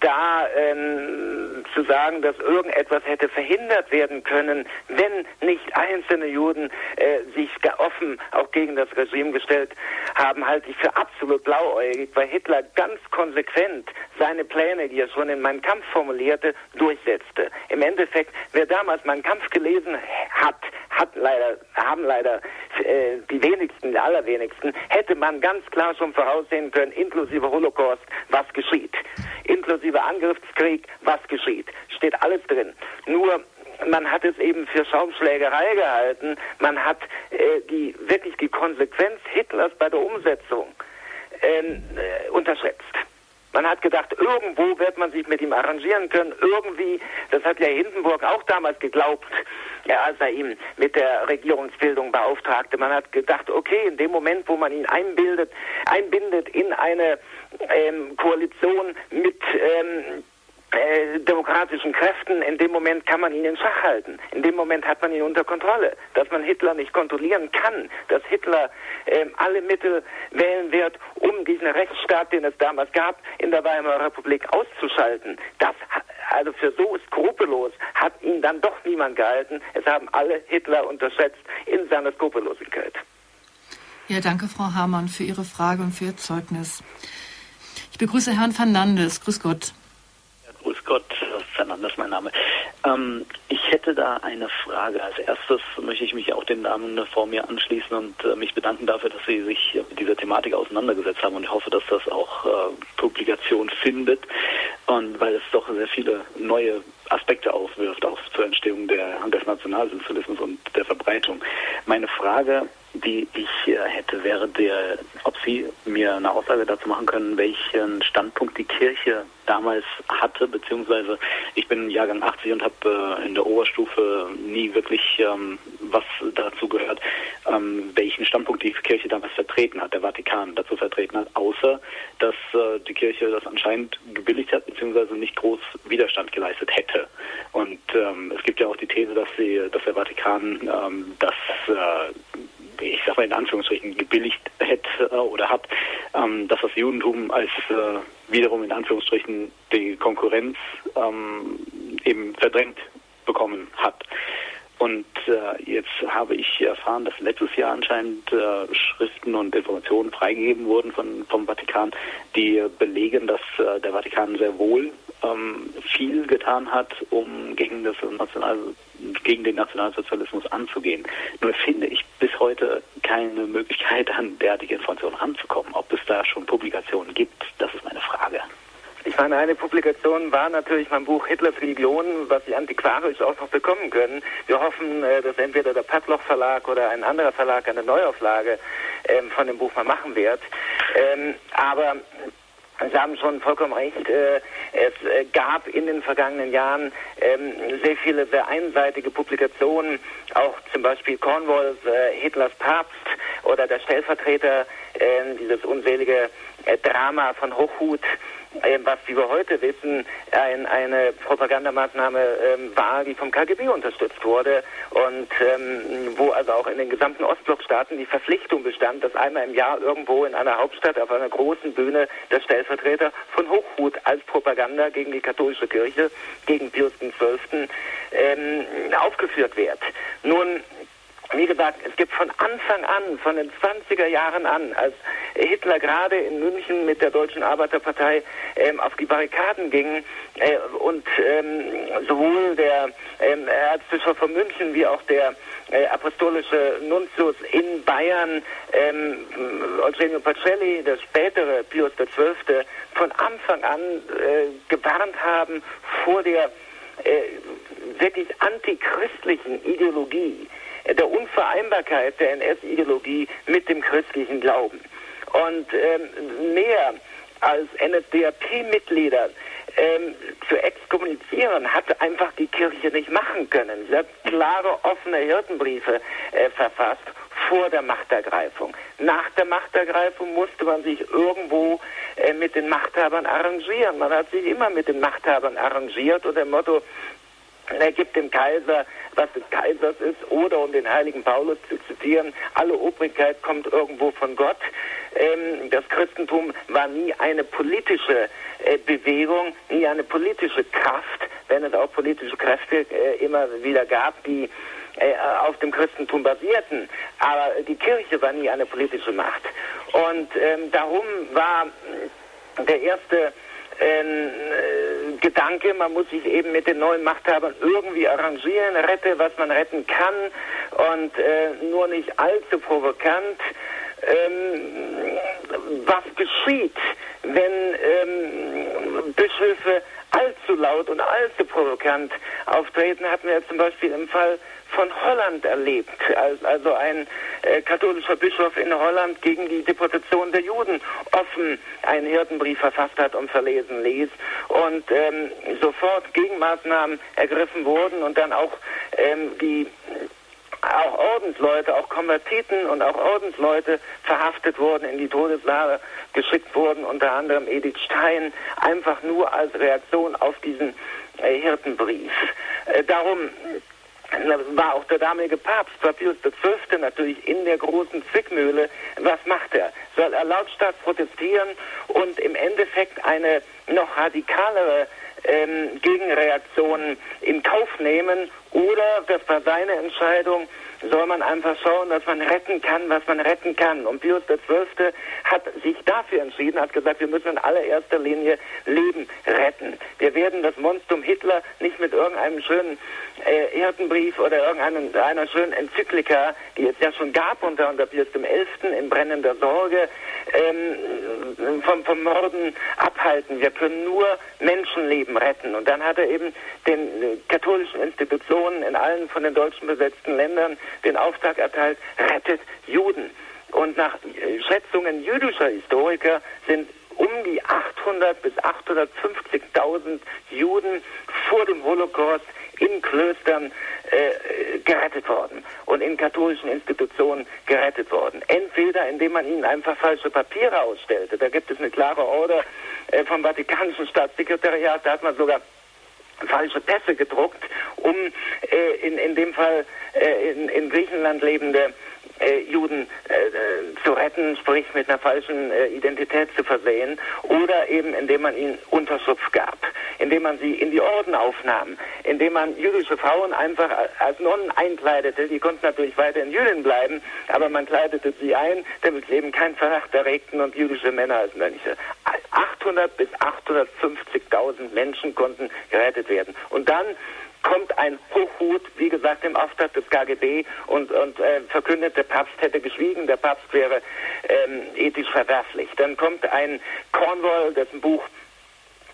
da ähm, zu sagen, dass irgendetwas hätte verhindert werden können, wenn nicht einzelne Juden äh, sich offen auch gegen das Regime gestellt haben, halte ich für absolut blauäugig, weil Hitler ganz konsequent seine Pläne, die er schon in meinem Kampf formulierte, durchsetzte. Im Endeffekt, wer damals meinen Kampf gelesen hat, hat leider, haben leider äh, die wenigsten, die allerwenigsten, hätte man ganz klar schon voraussehen können, inklusive Holocaust, was geschieht. Inklusive Angriffskrieg, was geschieht. Steht alles drin. Nur man hat es eben für Schaumschlägerei gehalten. Man hat äh, die wirklich die Konsequenz Hitlers bei der Umsetzung ähm, äh, unterschätzt. Man hat gedacht, irgendwo wird man sich mit ihm arrangieren können. Irgendwie, das hat ja Hindenburg auch damals geglaubt, ja, als er ihn mit der Regierungsbildung beauftragte. Man hat gedacht, okay, in dem Moment, wo man ihn einbildet, einbindet in eine ähm, Koalition mit ähm, äh, demokratischen Kräften, in dem Moment kann man ihn in Schach halten. In dem Moment hat man ihn unter Kontrolle. Dass man Hitler nicht kontrollieren kann, dass Hitler äh, alle Mittel wählen wird, um diesen Rechtsstaat, den es damals gab, in der Weimarer Republik auszuschalten. Das, also für so skrupellos hat ihn dann doch niemand gehalten. Es haben alle Hitler unterschätzt in seiner Skrupellosigkeit. Ja, danke, Frau Hamann, für Ihre Frage und für Ihr Zeugnis. Ich begrüße Herrn Fernandes. Grüß Gott. Grüß Gott, Fernandes mein Name. Ähm, ich hätte da eine Frage. Als erstes möchte ich mich auch den Damen vor mir anschließen und äh, mich bedanken dafür, dass Sie sich mit dieser Thematik auseinandergesetzt haben und ich hoffe, dass das auch äh, Publikation findet und weil es doch sehr viele neue Aspekte aufwirft, auch zur Entstehung der, des Nationalsozialismus und der Verbreitung. Meine Frage die ich äh, hätte, wäre der, ob Sie mir eine Aussage dazu machen können, welchen Standpunkt die Kirche damals hatte, beziehungsweise ich bin Jahrgang 80 und habe äh, in der Oberstufe nie wirklich ähm, was dazu gehört, ähm, welchen Standpunkt die Kirche damals vertreten hat, der Vatikan dazu vertreten hat, außer dass äh, die Kirche das anscheinend gebilligt hat, beziehungsweise nicht groß Widerstand geleistet hätte. Und ähm, es gibt ja auch die These, dass sie, dass der Vatikan das ich sag mal in Anführungsstrichen, gebilligt hätte äh, oder hat, ähm, dass das Judentum als äh, wiederum in Anführungsstrichen die Konkurrenz ähm, eben verdrängt bekommen hat. Und äh, jetzt habe ich erfahren, dass letztes Jahr anscheinend äh, Schriften und Informationen freigegeben wurden von, vom Vatikan, die belegen, dass äh, der Vatikan sehr wohl ähm, viel getan hat, um gegen, das National, gegen den Nationalsozialismus anzugehen. Nur finde ich bis heute keine Möglichkeit, an derartige Informationen ranzukommen. Ob es da schon Publikationen gibt, das ist meine Frage. Ich meine, eine Publikation war natürlich mein Buch Hitlers Religion, was Sie antiquarisch auch noch bekommen können. Wir hoffen, äh, dass entweder der Padloch Verlag oder ein anderer Verlag eine Neuauflage ähm, von dem Buch mal machen wird. Ähm, aber Sie haben schon vollkommen recht. Äh, es äh, gab in den vergangenen Jahren ähm, sehr viele sehr einseitige Publikationen, auch zum Beispiel Cornwalls Hitlers Papst oder der Stellvertreter, ähm, dieses unselige Drama von Hochhut äh, was, wie wir heute wissen, ein, eine Propagandamaßnahme ähm, war, die vom KGB unterstützt wurde und ähm, wo also auch in den gesamten Ostblockstaaten die Verpflichtung bestand, dass einmal im Jahr irgendwo in einer Hauptstadt auf einer großen Bühne der Stellvertreter von Hochhut als Propaganda gegen die katholische Kirche, gegen Pius XII. Ähm, aufgeführt wird. Nun wie gesagt, es gibt von Anfang an, von den 20er Jahren an, als Hitler gerade in München mit der Deutschen Arbeiterpartei ähm, auf die Barrikaden ging äh, und ähm, sowohl der ähm, Erzbischof von München wie auch der äh, apostolische Nuntius in Bayern, ähm, Eugenio Pacelli, der spätere Pius XII., von Anfang an äh, gewarnt haben vor der äh, wirklich antichristlichen Ideologie, der Unvereinbarkeit der NS-Ideologie mit dem christlichen Glauben. Und ähm, mehr als NSDAP-Mitglieder ähm, zu exkommunizieren, hat einfach die Kirche nicht machen können. Sie hat klare, offene Hirtenbriefe äh, verfasst vor der Machtergreifung. Nach der Machtergreifung musste man sich irgendwo äh, mit den Machthabern arrangieren. Man hat sich immer mit den Machthabern arrangiert unter dem Motto, er gibt dem Kaiser, was des Kaisers ist, oder um den heiligen Paulus zu zitieren, alle Obrigkeit kommt irgendwo von Gott. Ähm, das Christentum war nie eine politische äh, Bewegung, nie eine politische Kraft, wenn es auch politische Kräfte äh, immer wieder gab, die äh, auf dem Christentum basierten. Aber die Kirche war nie eine politische Macht. Und ähm, darum war der erste ähm, äh, Gedanke, man muss sich eben mit den neuen Machthabern irgendwie arrangieren, rette, was man retten kann und äh, nur nicht allzu provokant. Ähm, was geschieht, wenn ähm, Bischöfe allzu laut und allzu provokant auftreten, hatten wir zum Beispiel im Fall von Holland erlebt, als also ein äh, katholischer Bischof in Holland gegen die Deportation der Juden offen einen Hirtenbrief verfasst hat und verlesen ließ und ähm, sofort Gegenmaßnahmen ergriffen wurden und dann auch ähm, die auch Ordensleute, auch Konvertiten und auch Ordensleute verhaftet wurden, in die Todeslage geschickt wurden, unter anderem Edith Stein, einfach nur als Reaktion auf diesen äh, Hirtenbrief. Äh, darum war auch der damalige Papst, Pius XII. natürlich in der großen Zwickmühle. Was macht er? Soll er lautstark protestieren und im Endeffekt eine noch radikalere ähm, Gegenreaktion in Kauf nehmen oder, das war seine Entscheidung, soll man einfach schauen, dass man retten kann, was man retten kann. Und Pius XII. hat sich dafür entschieden, hat gesagt, wir müssen in allererster Linie Leben retten. Wir werden das Monstrum Hitler nicht mit irgendeinem schönen äh, Hirtenbrief oder irgendeiner schönen Enzyklika, die es ja schon gab unter, unter Pius XI. in brennender Sorge, ähm, vom, vom Morden abhalten. Wir können nur Menschenleben retten. Und dann hat er eben den äh, katholischen Institutionen in allen von den Deutschen besetzten Ländern den Auftrag erteilt, rettet Juden. Und nach äh, Schätzungen jüdischer Historiker sind um die 800 bis 850.000 Juden vor dem Holocaust in Klöstern äh, gerettet worden und in katholischen Institutionen gerettet worden. Entweder indem man ihnen einfach falsche Papiere ausstellte. Da gibt es eine klare Order äh, vom Vatikanischen Staatssekretariat, da hat man sogar falsche Pässe gedruckt, um äh, in, in dem Fall äh, in, in Griechenland lebende Juden äh, äh, zu retten, sprich mit einer falschen äh, Identität zu versehen, oder eben indem man ihnen Unterschutz gab, indem man sie in die Orden aufnahm, indem man jüdische Frauen einfach als Nonnen einkleidete. Die konnten natürlich weiterhin Jüdinnen bleiben, aber man kleidete sie ein, damit sie eben keinen Verdacht erregten und jüdische Männer als Mönche. 800 bis 850.000 Menschen konnten gerettet werden. Und dann kommt ein Hochhut, wie gesagt, im Auftrag des KGB und, und äh, verkündet, der Papst hätte geschwiegen, der Papst wäre ähm, ethisch verwerflich. Dann kommt ein Cornwall, dessen Buch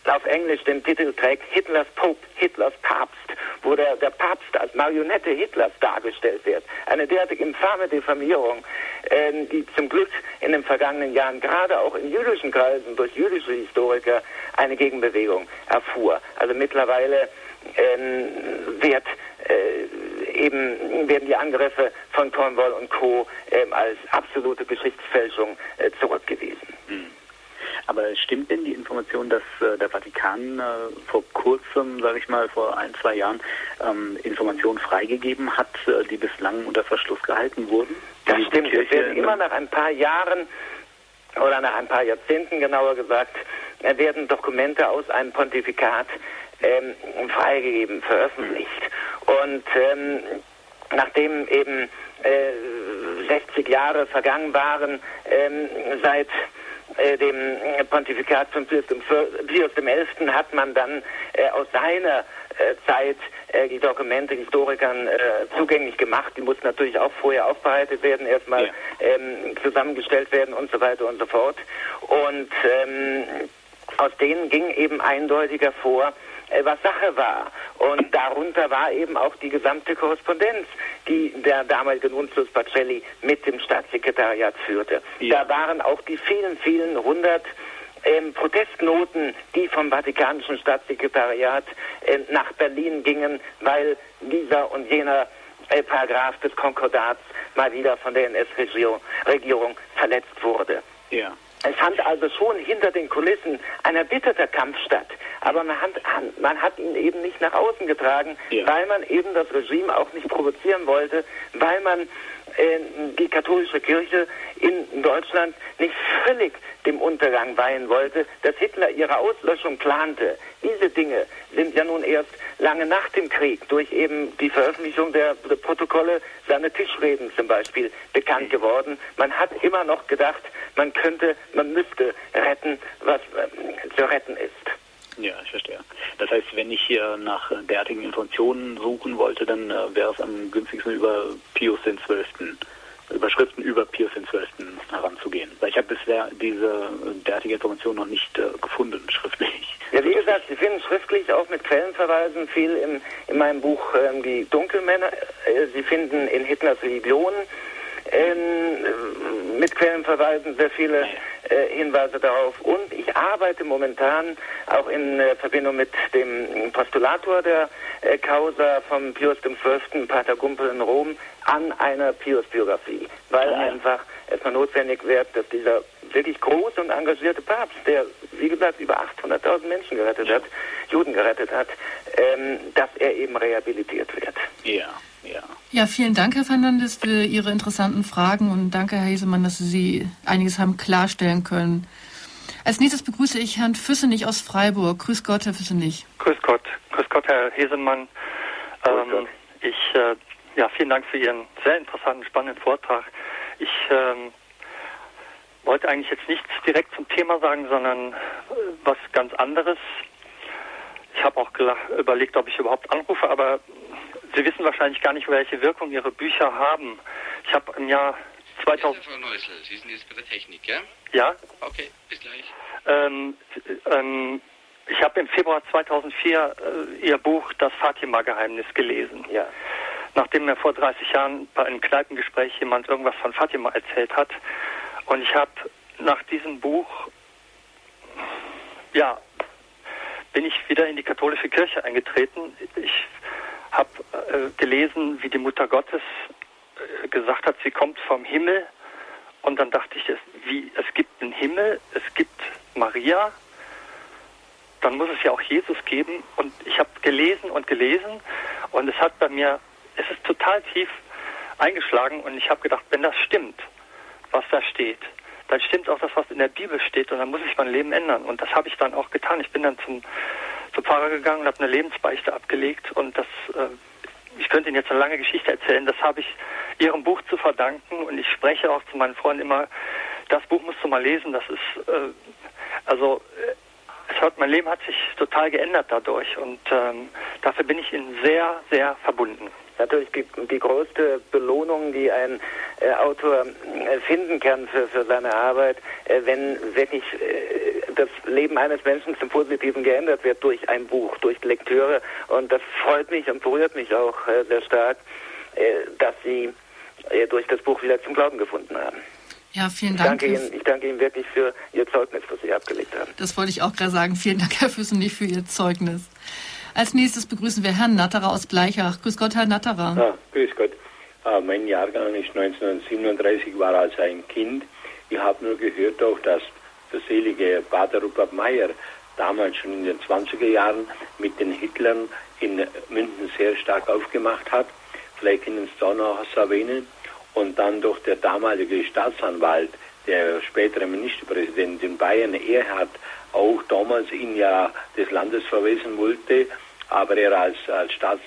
auf Englisch den Titel trägt Hitlers Pope, Hitlers Papst, wo der, der Papst als Marionette Hitlers dargestellt wird. Eine derartig infame Diffamierung, äh, die zum Glück in den vergangenen Jahren gerade auch in jüdischen Kreisen durch jüdische Historiker eine Gegenbewegung erfuhr. Also mittlerweile äh, wird äh, eben werden die Angriffe von Cornwall und Co. Äh, als absolute Geschichtsfälschung äh, zurückgewiesen. Hm. Aber stimmt denn die Information, dass äh, der Vatikan äh, vor kurzem, sage ich mal, vor ein, zwei Jahren ähm, Informationen freigegeben hat, äh, die bislang unter Verschluss gehalten wurden? Das die stimmt. Es werden immer nach ein paar Jahren oder nach ein paar Jahrzehnten genauer gesagt, werden Dokumente aus einem Pontifikat ähm, freigegeben, veröffentlicht. Und ähm, nachdem eben äh, 60 Jahre vergangen waren, ähm, seit äh, dem Pontifikat von Pius XI. hat man dann äh, aus seiner äh, Zeit äh, die Dokumente Historikern äh, zugänglich gemacht. Die mussten natürlich auch vorher aufbereitet werden, erstmal ja. ähm, zusammengestellt werden und so weiter und so fort. Und ähm, aus denen ging eben eindeutig hervor, äh, was Sache war. Und darunter war eben auch die gesamte Korrespondenz, die der damalige Nuntius Pacelli mit dem Staatssekretariat führte. Ja. Da waren auch die vielen, vielen hundert ähm, Protestnoten, die vom Vatikanischen Staatssekretariat äh, nach Berlin gingen, weil dieser und jener äh, Paragraph des Konkordats mal wieder von der NS-Regierung verletzt wurde. Ja. Es fand also schon hinter den Kulissen ein erbitterter Kampf statt. Aber man hat, man hat ihn eben nicht nach außen getragen, ja. weil man eben das Regime auch nicht provozieren wollte, weil man die katholische Kirche in Deutschland nicht völlig dem Untergang weihen wollte, dass Hitler ihre Auslöschung plante. Diese Dinge sind ja nun erst lange nach dem Krieg durch eben die Veröffentlichung der, Protokolle, seine Tischreden zum Beispiel, bekannt geworden. Man hat immer noch gedacht, man könnte, man müsste retten, was äh, zu retten ist. Ja, ich verstehe. Das heißt, wenn ich hier nach derartigen Informationen suchen wollte, dann äh, wäre es am günstigsten über Pius XII. Überschriften über Pius XII. heranzugehen. Weil ich habe bisher diese derartige Information noch nicht äh, gefunden, schriftlich. Ja, wie gesagt, Sie finden schriftlich auch mit Quellenverweisen viel im, in meinem Buch ähm, Die Dunkelmänner. Äh, Sie finden in Hitlers Religion ähm, mit Quellenverweisen sehr viele äh, Hinweise darauf. Und ich arbeite momentan auch in äh, Verbindung mit dem Postulator der äh, Causa vom Pius XII. Pater Gumpel in Rom an einer Pius-Biografie, weil ja. einfach es mal notwendig wird, dass dieser wirklich große und engagierte Papst, der, wie gesagt, über 800.000 Menschen gerettet ja. hat, Juden gerettet hat, ähm, dass er eben rehabilitiert wird. Ja. Ja. ja, vielen Dank, Herr Fernandes, für Ihre interessanten Fragen und danke, Herr Hesemann, dass Sie einiges haben klarstellen können. Als nächstes begrüße ich Herrn Füssenich aus Freiburg. Grüß Gott, Herr Füssenich. Grüß Gott. Grüß Gott, Herr Hesemann. Ähm, ich, äh, ja, vielen Dank für Ihren sehr interessanten, spannenden Vortrag. Ich ähm, wollte eigentlich jetzt nichts direkt zum Thema sagen, sondern äh, was ganz anderes. Ich habe auch überlegt, ob ich überhaupt anrufe, aber Sie wissen wahrscheinlich gar nicht, welche Wirkung Ihre Bücher haben. Ich habe im Jahr 2000. Frau Neusel, Sie sind jetzt bei der Technik, ja? Ja. Okay, bis gleich. Ähm, ähm, ich habe im Februar 2004 äh, Ihr Buch Das Fatima-Geheimnis gelesen. Ja. Nachdem mir vor 30 Jahren bei einem Kneipengespräch jemand irgendwas von Fatima erzählt hat. Und ich habe nach diesem Buch, ja, bin ich wieder in die katholische Kirche eingetreten. Ich habe äh, gelesen, wie die Mutter Gottes äh, gesagt hat, sie kommt vom Himmel. Und dann dachte ich, es, wie, es gibt einen Himmel, es gibt Maria, dann muss es ja auch Jesus geben. Und ich habe gelesen und gelesen und es hat bei mir, es ist total tief eingeschlagen und ich habe gedacht, wenn das stimmt, was da steht, dann stimmt auch das, was in der Bibel steht und dann muss ich mein Leben ändern. Und das habe ich dann auch getan. Ich bin dann zum zum Pfarrer gegangen und habe eine Lebensbeichte abgelegt. Und das, äh, ich könnte Ihnen jetzt eine lange Geschichte erzählen, das habe ich Ihrem Buch zu verdanken. Und ich spreche auch zu meinen Freunden immer, das Buch musst du mal lesen, das ist, äh, also äh, es hat, mein Leben hat sich total geändert dadurch. Und ähm, dafür bin ich Ihnen sehr, sehr verbunden. Natürlich die, die größte Belohnung, die ein äh, Autor äh, finden kann für, für seine Arbeit, äh, wenn wirklich äh, das Leben eines Menschen zum Positiven geändert wird durch ein Buch, durch Lektüre. Und das freut mich und berührt mich auch äh, sehr stark, äh, dass Sie durch das Buch wieder zum Glauben gefunden haben. Ja, vielen Dank. Ich danke, Ihnen, ich danke Ihnen wirklich für Ihr Zeugnis, das Sie abgelegt haben. Das wollte ich auch gerade sagen. Vielen Dank, Herr Füssen, für Ihr Zeugnis. Als nächstes begrüßen wir Herrn Natterer aus Gleichach. Grüß Gott, Herr Natterer. Ja, grüß Gott. Äh, mein Jahrgang ist 1937, war als ein Kind. Ich habe nur gehört auch, dass der selige Pater Rupert Meyer damals schon in den 20er Jahren mit den Hitlern in München sehr stark aufgemacht hat. Vielleicht können Sie da noch was erwähnen. Und dann durch der damalige Staatsanwalt, der spätere Ministerpräsident in Bayern, er hat auch damals ihn ja des Landes verweisen wollte, aber er als, als, Staats,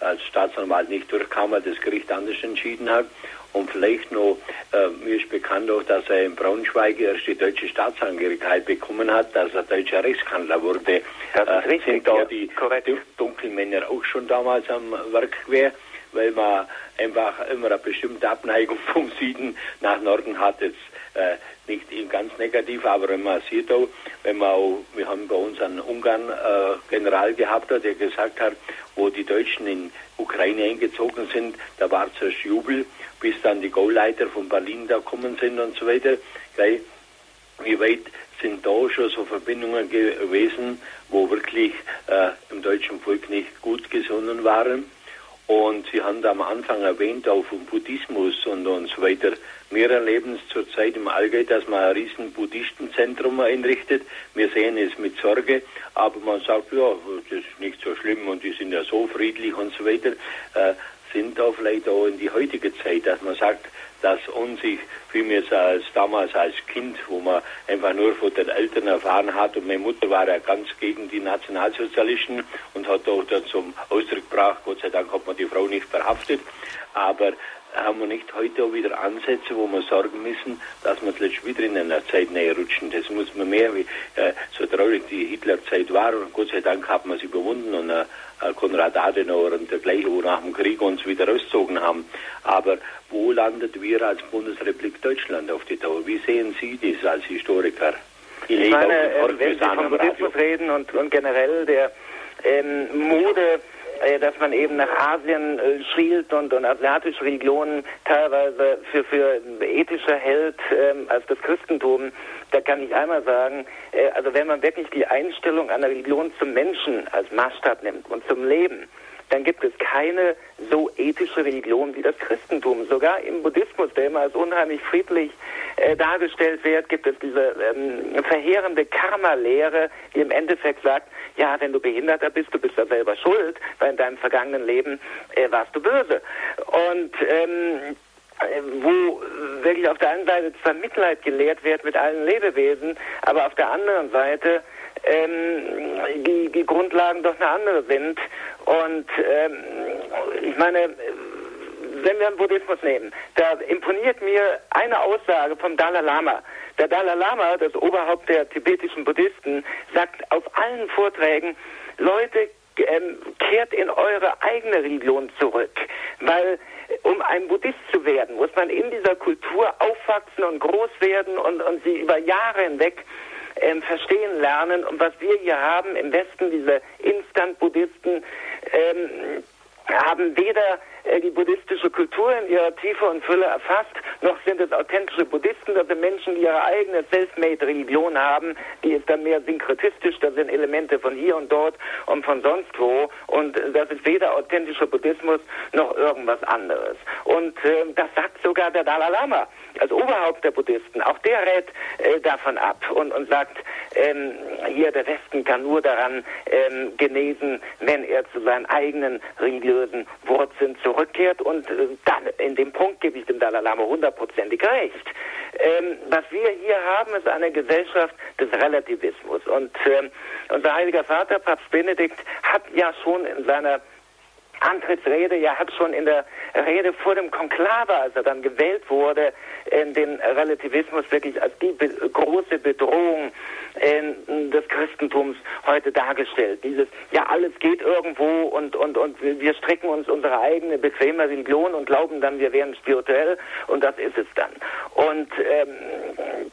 als Staatsanwalt nicht durchkam, weil das Gericht anders entschieden hat. Und vielleicht noch, äh, mir ist bekannt auch, dass er in Braunschweig erst die deutsche Staatsangehörigkeit bekommen hat, dass er deutscher Rechtskanzler wurde. Das ist äh, richtig, sind da ja, die korrekt. Dunkelmänner auch schon damals am Werk gewesen, weil man einfach immer eine bestimmte Abneigung vom Süden nach Norden hat. Jetzt äh, nicht ganz negativ, aber wenn man sieht auch, wenn man auch, wir haben bei uns einen Ungarn äh, General gehabt, der gesagt hat, wo die Deutschen in Ukraine eingezogen sind, da war zuerst Jubel, bis dann die Gauleiter von Berlin da kommen sind und so weiter. Gleich, wie weit sind da schon so Verbindungen gewesen, wo wirklich äh, im deutschen Volk nicht gut gesonnen waren? Und Sie haben da am Anfang erwähnt, auch vom Buddhismus und, und so weiter. Wir erleben es zurzeit im Allgäu, dass man ein riesen Buddhistenzentrum einrichtet. Wir sehen es mit Sorge, aber man sagt, ja, das ist nicht so schlimm und die sind ja so friedlich und so weiter. Äh, sind da vielleicht auch in die heutige Zeit, dass man sagt, dass uns sich, wie mir es als damals als Kind, wo man einfach nur von den Eltern erfahren hat und meine Mutter war ja ganz gegen die Nationalsozialisten und hat auch dann zum Ausdruck gebracht, Gott sei Dank hat man die Frau nicht verhaftet, aber haben wir nicht heute auch wieder Ansätze, wo wir sorgen müssen, dass wir letztlich wieder in einer Zeit näher rutschen. Das muss man mehr, wie äh, so traurig die Hitlerzeit war. Und Gott sei Dank hat man sie überwunden und äh, Konrad Adenauer und dergleichen, wo nach dem Krieg uns wieder rausgezogen haben. Aber wo landet wir als Bundesrepublik Deutschland auf die Dauer? Wie sehen Sie das als Historiker? Ich, ich meine, äh, wenn Sie vom Buddhismus reden und, und generell der ähm, Mode äh, dass man eben nach Asien äh, schielt und, und asiatische Religionen teilweise für, für ethischer hält ähm, als das Christentum, da kann ich einmal sagen, äh, also wenn man wirklich die Einstellung einer Religion zum Menschen als Maßstab nimmt und zum Leben, dann gibt es keine so ethische Religion wie das Christentum. Sogar im Buddhismus, der immer als unheimlich friedlich äh, dargestellt wird, gibt es diese ähm, verheerende Karma-Lehre, die im Endeffekt sagt, ja, wenn du Behinderter bist, du bist da selber schuld, weil in deinem vergangenen Leben äh, warst du böse. Und ähm, äh, wo wirklich auf der einen Seite zwar Mitleid gelehrt wird mit allen Lebewesen, aber auf der anderen Seite ähm, die, die Grundlagen doch eine andere sind. Und ähm, ich meine, wenn wir den Buddhismus nehmen, da imponiert mir eine Aussage vom Dalai Lama. Der Dalai Lama, das Oberhaupt der tibetischen Buddhisten, sagt auf allen Vorträgen, Leute, ähm, kehrt in eure eigene Religion zurück, weil um ein Buddhist zu werden, muss man in dieser Kultur aufwachsen und groß werden und, und sie über Jahre hinweg ähm, verstehen lernen. Und was wir hier haben im Westen, diese Instant-Buddhisten, ähm, haben weder äh, die buddhistische Kultur in ihrer Tiefe und Fülle erfasst, noch sind es authentische Buddhisten, das sind Menschen, die ihre eigene Selfmade-Religion haben, die ist dann mehr synkretistisch, da sind Elemente von hier und dort und von sonst wo. Und das ist weder authentischer Buddhismus noch irgendwas anderes. Und äh, das sagt sogar der Dalai Lama als Oberhaupt der Buddhisten. Auch der rät äh, davon ab und, und sagt, ähm, hier der Westen kann nur daran ähm, genesen, wenn er zu seinen eigenen religiösen Wurzeln zurückkehrt und äh, dann in dem Punkt gebe ich dem Dalai Lama hundertprozentig recht. Ähm, was wir hier haben, ist eine Gesellschaft des Relativismus und äh, unser heiliger Vater, Papst Benedikt, hat ja schon in seiner Antrittsrede, ja hat schon in der Rede vor dem Konklave, als er dann gewählt wurde, in den Relativismus wirklich als die große Bedrohung in, des Christentums heute dargestellt. Dieses, ja alles geht irgendwo und, und, und wir strecken uns unsere eigene bequeme Religion und glauben dann, wir wären spirituell und das ist es dann. Und ähm,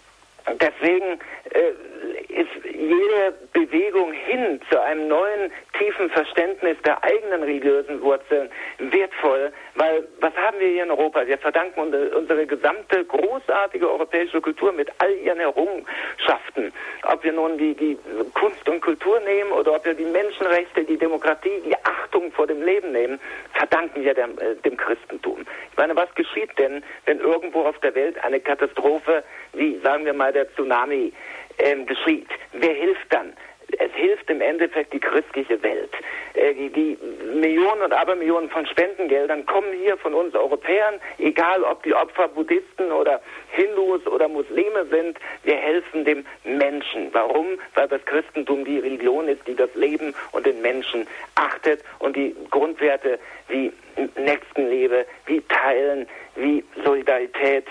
deswegen äh, ist jede Bewegung hin zu einem neuen, tiefen Verständnis der eigenen religiösen Wurzeln wertvoll, weil was haben wir hier in Europa? Wir verdanken unsere gesamte großartige europäische Kultur mit all ihren Errungenschaften. Ob wir nun die, die Kunst und Kultur nehmen oder ob wir die Menschenrechte, die Demokratie, die Achtung vor dem Leben nehmen, verdanken wir dem, äh, dem Christentum. Ich meine, was geschieht denn, wenn irgendwo auf der Welt eine Katastrophe wie, sagen wir mal, der Tsunami ähm, geschieht? Wer hilft dann? es hilft im Endeffekt die christliche Welt. Äh, die, die, Millionen und Abermillionen von Spendengeldern kommen hier von uns Europäern, egal ob die Opfer Buddhisten oder Hindus oder Muslime sind. Wir helfen dem Menschen. Warum? Weil das Christentum die Religion ist, die das Leben und den Menschen achtet und die Grundwerte wie Nächstenliebe, wie Teilen, wie Solidarität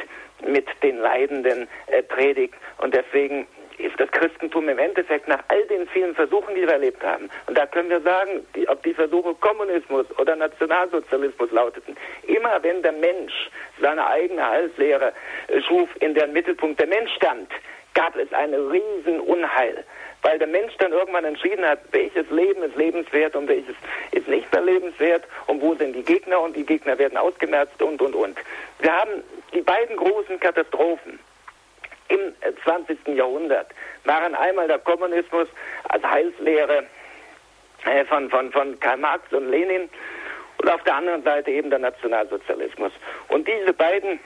mit den Leidenden äh, predigt. Und deswegen ist das Christentum im Endeffekt nach all den vielen Versuchen, die wir erlebt haben, und da können wir sagen, die, ob die Versuche Kommunismus oder Nationalsozialismus lauteten, immer wenn der Mensch seine eigene Heilslehre äh, schuf, in deren Mittelpunkt der Mensch stand, gab es eine riesen Unheil, weil der Mensch dann irgendwann entschieden hat, welches Leben ist lebenswert und welches ist nicht mehr lebenswert und wo sind die Gegner und die Gegner werden ausgemerzt und, und, und. Wir haben die beiden großen Katastrophen, im 20. Jahrhundert waren einmal der Kommunismus als Heilslehre äh, von, von, von Karl Marx und Lenin und auf der anderen Seite eben der Nationalsozialismus. Und diese beiden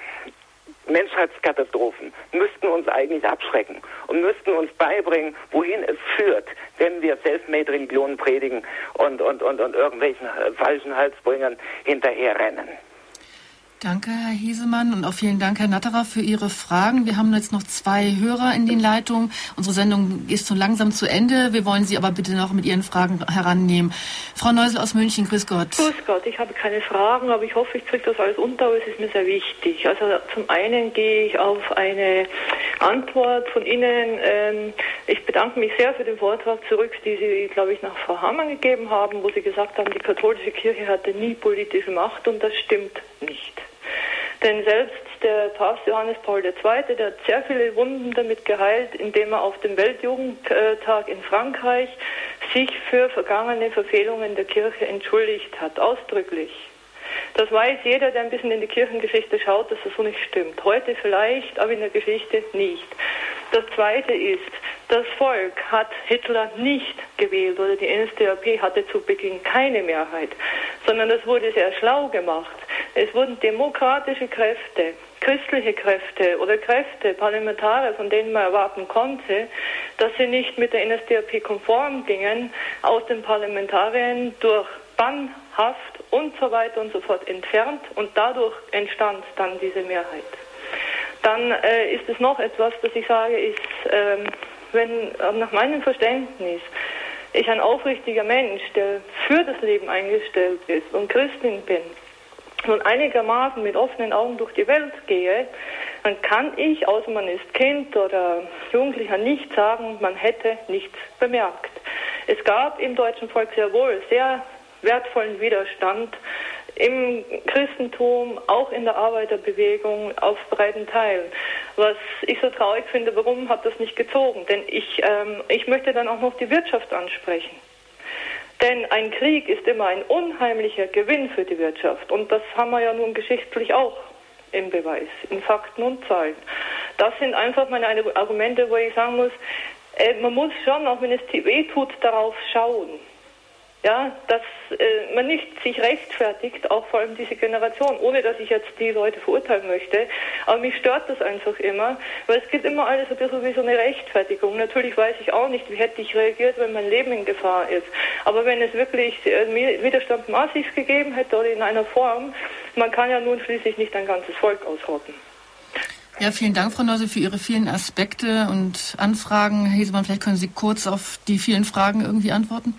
Menschheitskatastrophen müssten uns eigentlich abschrecken und müssten uns beibringen, wohin es führt, wenn wir Selfmade-Religionen predigen und, und, und, und irgendwelchen äh, falschen Halsbringern hinterherrennen. Danke, Herr Hiesemann, und auch vielen Dank, Herr Natterer, für Ihre Fragen. Wir haben jetzt noch zwei Hörer in den Leitungen. Unsere Sendung ist so langsam zu Ende. Wir wollen Sie aber bitte noch mit Ihren Fragen herannehmen. Frau Neusel aus München, grüß Gott. Grüß Gott, ich habe keine Fragen, aber ich hoffe, ich kriege das alles unter, aber es ist mir sehr wichtig. Also zum einen gehe ich auf eine Antwort von Ihnen. Ähm, ich bedanke mich sehr für den Vortrag zurück, die Sie, glaube ich, nach Frau Hamann gegeben haben, wo Sie gesagt haben, die katholische Kirche hatte nie politische Macht und das stimmt nicht. Denn selbst der Papst Johannes Paul II., der hat sehr viele Wunden damit geheilt, indem er auf dem Weltjugendtag in Frankreich sich für vergangene Verfehlungen der Kirche entschuldigt hat, ausdrücklich. Das weiß jeder, der ein bisschen in die Kirchengeschichte schaut, dass das so nicht stimmt. Heute vielleicht, aber in der Geschichte nicht. Das Zweite ist, das Volk hat Hitler nicht gewählt oder die NSDAP hatte zu Beginn keine Mehrheit, sondern das wurde sehr schlau gemacht. Es wurden demokratische Kräfte, christliche Kräfte oder Kräfte, Parlamentarier, von denen man erwarten konnte, dass sie nicht mit der NSDAP konform gingen, aus den Parlamentarien durch Bannhaft und so weiter und so fort entfernt und dadurch entstand dann diese Mehrheit. Dann äh, ist es noch etwas, das ich sage, ist, ähm, wenn nach meinem Verständnis ich ein aufrichtiger Mensch, der für das Leben eingestellt ist und Christin bin, und einigermaßen mit offenen Augen durch die Welt gehe, dann kann ich, außer man ist Kind oder Jugendlicher, nicht sagen, man hätte nichts bemerkt. Es gab im deutschen Volk sehr wohl sehr wertvollen Widerstand im Christentum, auch in der Arbeiterbewegung auf breiten Teilen. Was ich so traurig finde, warum hat das nicht gezogen? Denn ich, ähm, ich möchte dann auch noch die Wirtschaft ansprechen. Denn ein Krieg ist immer ein unheimlicher Gewinn für die Wirtschaft. Und das haben wir ja nun geschichtlich auch im Beweis, in Fakten und Zahlen. Das sind einfach meine Argumente, wo ich sagen muss, äh, man muss schon, auch wenn es weh tut, darauf schauen ja, dass äh, man nicht sich rechtfertigt, auch vor allem diese Generation, ohne dass ich jetzt die Leute verurteilen möchte. Aber mich stört das einfach immer, weil es gibt immer alles ein bisschen wie so eine Rechtfertigung. Natürlich weiß ich auch nicht, wie hätte ich reagiert, wenn mein Leben in Gefahr ist. Aber wenn es wirklich äh, Widerstand massiv gegeben hätte oder in einer Form, man kann ja nun schließlich nicht ein ganzes Volk ausrotten. Ja, vielen Dank, Frau Neuse, für Ihre vielen Aspekte und Anfragen. Herr Hesemann, vielleicht können Sie kurz auf die vielen Fragen irgendwie antworten.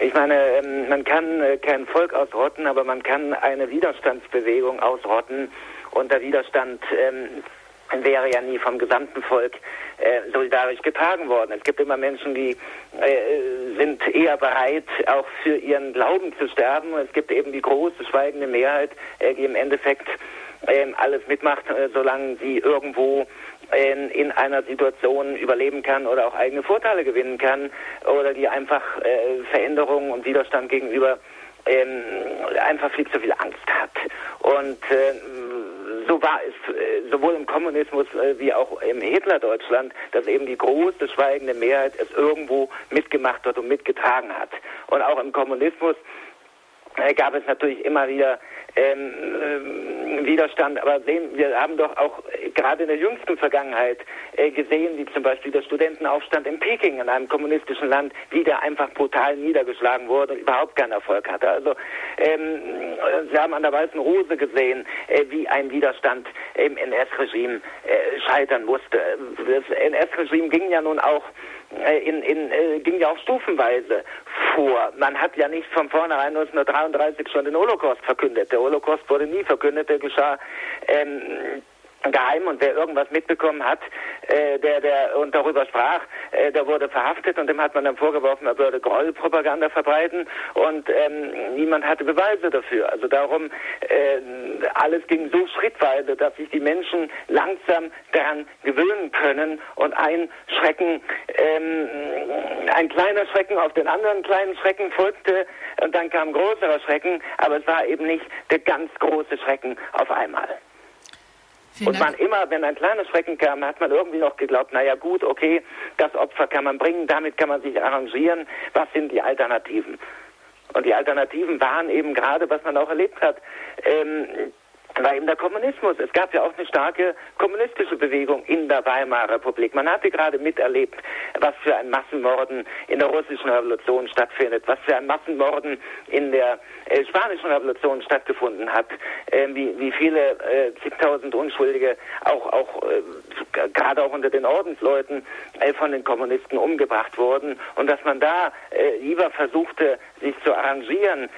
Ich meine, ähm, man kann äh, kein Volk ausrotten, aber man kann eine Widerstandsbewegung ausrotten. Und der Widerstand ähm, wäre ja nie vom gesamten Volk äh, solidarisch getragen worden. Es gibt immer Menschen, die äh, sind eher bereit, auch für ihren Glauben zu sterben. Es gibt eben die große schweigende Mehrheit, äh, die im Endeffekt ähm, alles mitmacht, äh, solange sie irgendwo in, in einer Situation überleben kann oder auch eigene Vorteile gewinnen kann oder die einfach äh, Veränderungen und Widerstand gegenüber ähm, einfach viel zu viel Angst hat. Und äh, so war es äh, sowohl im Kommunismus äh, wie auch im Hitlerdeutschland, dass eben die große schweigende Mehrheit es irgendwo mitgemacht hat und mitgetragen hat. Und auch im Kommunismus äh, gab es natürlich immer wieder ähm, äh, Widerstand. Aber sehen, wir haben doch auch äh, gerade in der jüngsten Vergangenheit äh, gesehen, wie zum Beispiel der Studentenaufstand in Peking, in einem kommunistischen Land, wie der einfach brutal niedergeschlagen wurde und überhaupt keinen Erfolg hatte. Also ähm, Sie haben an der Weißen Rose gesehen, äh, wie ein Widerstand im NS-Regime äh, scheitern musste. Das NS-Regime ging ja nun auch äh, in, in, äh, ging ja auch stufenweise vor. Man hat ja nicht von vornherein 1933 schon den Holocaust verkündet. Der Holocaust wurde nie verkündet, der geschah ähm, geheim und wer irgendwas mitbekommen hat, äh, der, der und darüber sprach, äh, der wurde verhaftet und dem hat man dann vorgeworfen, er würde Gräuelpropaganda verbreiten und ähm, niemand hatte Beweise dafür. Also darum, äh, alles ging so schrittweise, dass sich die Menschen langsam daran gewöhnen können und ein Schrecken, ähm, ein kleiner Schrecken auf den anderen kleinen Schrecken folgte und dann kam größerer Schrecken, aber es war eben nicht der ganz große Schrecken auf einmal. Vielen und man Dank. immer, wenn ein kleiner Schrecken kam, hat man irgendwie noch geglaubt, naja gut, okay, das Opfer kann man bringen, damit kann man sich arrangieren. Was sind die Alternativen? Und die Alternativen waren eben gerade, was man auch erlebt hat, ähm, war eben der Kommunismus. Es gab ja auch eine starke kommunistische Bewegung in der Weimarer Republik. Man hatte gerade miterlebt, was für ein Massenmorden in der russischen Revolution stattfindet, was für ein Massenmorden in der äh, spanischen Revolution stattgefunden hat, äh, wie, wie viele äh, zigtausend Unschuldige auch, auch äh, gerade auch unter den Ordensleuten äh, von den Kommunisten umgebracht wurden und dass man da äh, lieber versuchte, sich zu arrangieren,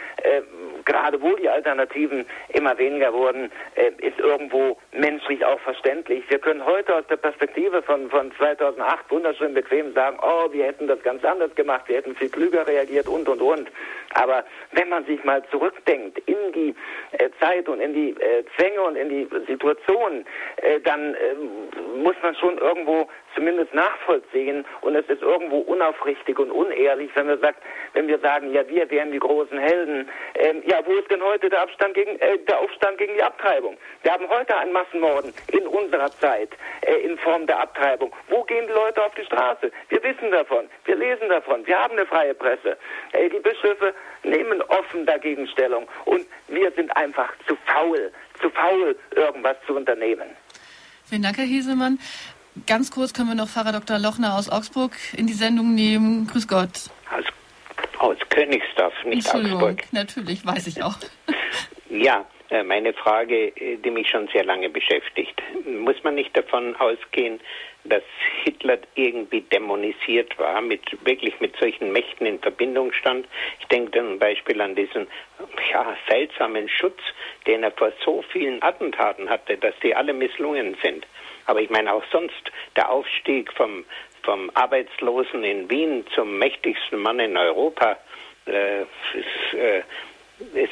gerade wo die Alternativen immer weniger wurden, äh, ist irgendwo menschlich auch verständlich. Wir können heute aus der Perspektive von, von 2008 wunderschön bequem sagen, oh, wir hätten das ganz anders gemacht, wir hätten viel klüger reagiert und, und, und. Aber wenn man sich mal zurückdenkt in die äh, Zeit und in die äh, Zwänge und in die Situation, äh, dann äh, muss man schon irgendwo zumindest nachvollziehen und es ist irgendwo unaufrichtig und unehrlich, wenn wir sagt, wenn wir sagen, ja, wir wären die großen Helden. Ähm, ja, wo ist denn heute der Abstand gegen äh, der Aufstand gegen die Abtreibung? Wir haben heute ein Massenmorden in unserer Zeit äh, in Form der Abtreibung. Wo gehen die Leute auf die Straße? Wir wissen davon, wir lesen davon, wir haben eine freie Presse. Äh, die Bischöfe nehmen offen dagegen Stellung und wir sind einfach zu faul, zu faul, irgendwas zu unternehmen. Vielen Dank, Herr Hesemann. Ganz kurz können wir noch Pfarrer Dr. Lochner aus Augsburg in die Sendung nehmen. Grüß Gott. Aus, aus Königsdorf, nicht Augsburg. Natürlich, weiß ich auch. ja, meine Frage, äh, die mich schon sehr lange beschäftigt. Muss man nicht davon ausgehen, dass Hitler irgendwie dämonisiert war, mit, wirklich mit solchen Mächten in Verbindung stand? Ich denke zum Beispiel an diesen ja, seltsamen Schutz, den er vor so vielen Attentaten hatte, dass die alle misslungen sind. Aber ich meine auch sonst der Aufstieg vom, vom Arbeitslosen in Wien zum mächtigsten Mann in Europa äh, ist, äh,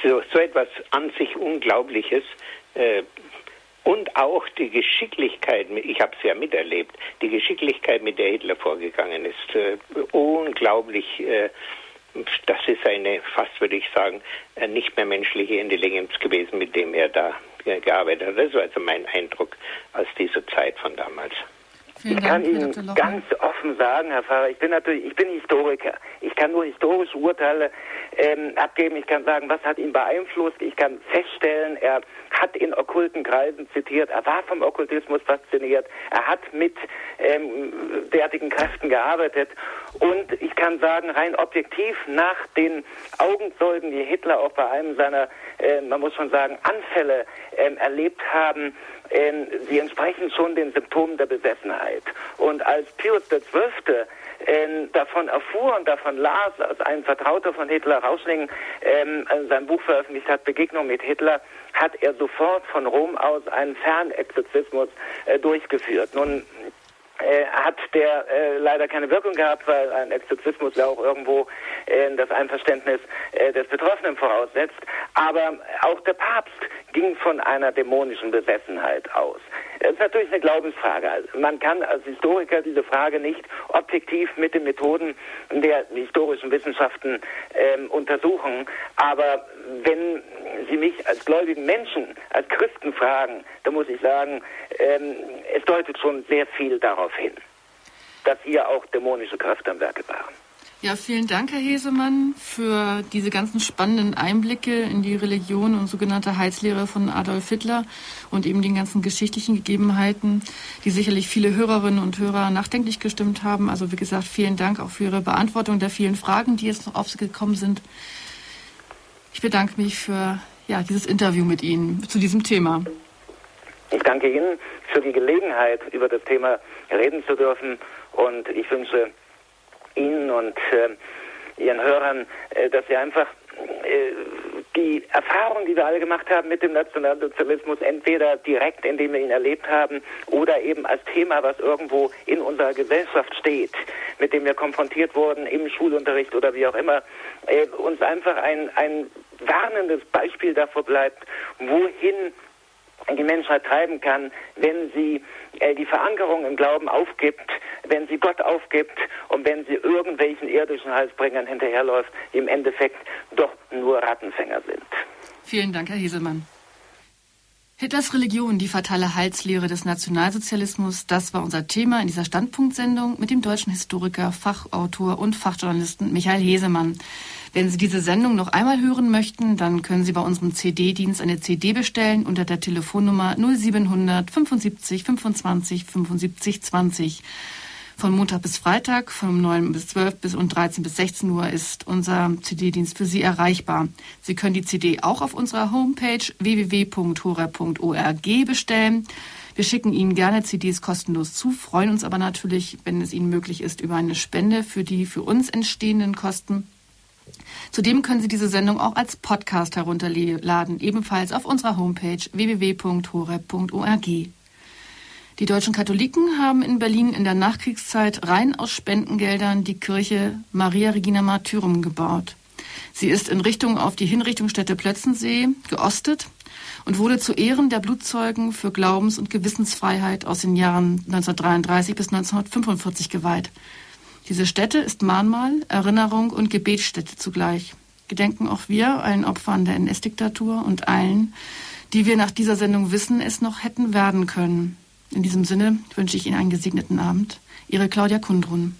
so, so, etwas an sich Unglaubliches. Äh, und auch die Geschicklichkeit, ich habe es ja miterlebt, die Geschicklichkeit, mit der Hitler vorgegangen ist, äh, unglaublich. Äh, das ist eine, fast würde ich sagen, nicht mehr menschliche Intelligenz gewesen, mit dem er da gearbeitet hat. Das war also mein Eindruck aus dieser Zeit von damals. Vielen ich kann Ihnen ganz offen sagen, Herr Pfarrer, ich bin natürlich, ich bin Historiker. Ich kann nur historische Urteile ähm, abgeben. Ich kann sagen, was hat ihn beeinflusst. Ich kann feststellen, er hat in okkulten Kreisen zitiert. Er war vom Okkultismus fasziniert. Er hat mit ähm, derartigen Kräften gearbeitet. Und ich kann sagen, rein objektiv nach den Augenzeugen, die Hitler auch bei einem seiner, äh, man muss schon sagen, Anfälle äh, erlebt haben, äh, sie entsprechen schon den Symptomen der Besessenheit. Und als Pius XII ähm, davon erfuhr und davon las, als ein Vertrauter von Hitler, Rauschning, ähm, sein Buch veröffentlicht hat, Begegnung mit Hitler, hat er sofort von Rom aus einen Fernexorzismus äh, durchgeführt. Nun äh, hat der äh, leider keine Wirkung gehabt, weil ein Exorzismus ja auch irgendwo äh, das Einverständnis äh, des Betroffenen voraussetzt. Aber auch der Papst ging von einer dämonischen Besessenheit aus. Das ist natürlich eine Glaubensfrage. Also man kann als Historiker diese Frage nicht objektiv mit den Methoden der historischen Wissenschaften ähm, untersuchen. Aber wenn Sie mich als gläubigen Menschen, als Christen fragen, dann muss ich sagen, ähm, es deutet schon sehr viel darauf hin, dass hier auch dämonische Kräfte am Werke waren. Ja, vielen Dank, Herr Hesemann, für diese ganzen spannenden Einblicke in die Religion und sogenannte Heilslehre von Adolf Hitler und eben den ganzen geschichtlichen Gegebenheiten, die sicherlich viele Hörerinnen und Hörer nachdenklich gestimmt haben. Also wie gesagt, vielen Dank auch für Ihre Beantwortung der vielen Fragen, die jetzt noch aufgekommen sind. Ich bedanke mich für ja, dieses Interview mit Ihnen zu diesem Thema. Ich danke Ihnen für die Gelegenheit, über das Thema reden zu dürfen und ich wünsche Ihnen und äh, Ihren Hörern, äh, dass Sie einfach äh, die Erfahrung, die wir alle gemacht haben mit dem Nationalsozialismus, entweder direkt, indem wir ihn erlebt haben, oder eben als Thema, was irgendwo in unserer Gesellschaft steht, mit dem wir konfrontiert wurden im Schulunterricht oder wie auch immer, äh, uns einfach ein, ein warnendes Beispiel davor bleibt, wohin die Menschheit treiben kann, wenn sie äh, die Verankerung im Glauben aufgibt, wenn sie Gott aufgibt und wenn sie irgendwelchen irdischen Heilsbringern hinterherläuft, die im Endeffekt doch nur Rattenfänger sind. Vielen Dank, Herr Hesemann. Hitlers Religion, die fatale Heilslehre des Nationalsozialismus, das war unser Thema in dieser Standpunktsendung mit dem deutschen Historiker, Fachautor und Fachjournalisten Michael Hesemann. Wenn Sie diese Sendung noch einmal hören möchten, dann können Sie bei unserem CD-Dienst eine CD bestellen unter der Telefonnummer 0700 75 25 75 20. Von Montag bis Freitag, von 9 bis 12 bis und 13 bis 16 Uhr ist unser CD-Dienst für Sie erreichbar. Sie können die CD auch auf unserer Homepage www.hora.org bestellen. Wir schicken Ihnen gerne CDs kostenlos zu, freuen uns aber natürlich, wenn es Ihnen möglich ist, über eine Spende für die für uns entstehenden Kosten. Zudem können Sie diese Sendung auch als Podcast herunterladen, ebenfalls auf unserer Homepage www.horeb.org. Die deutschen Katholiken haben in Berlin in der Nachkriegszeit rein aus Spendengeldern die Kirche Maria Regina Martyrum gebaut. Sie ist in Richtung auf die Hinrichtungsstätte Plötzensee geostet und wurde zu Ehren der Blutzeugen für Glaubens- und Gewissensfreiheit aus den Jahren 1933 bis 1945 geweiht. Diese Stätte ist Mahnmal, Erinnerung und Gebetsstätte zugleich. Gedenken auch wir allen Opfern der NS-Diktatur und allen, die wir nach dieser Sendung wissen, es noch hätten werden können. In diesem Sinne wünsche ich Ihnen einen gesegneten Abend. Ihre Claudia Kundrun.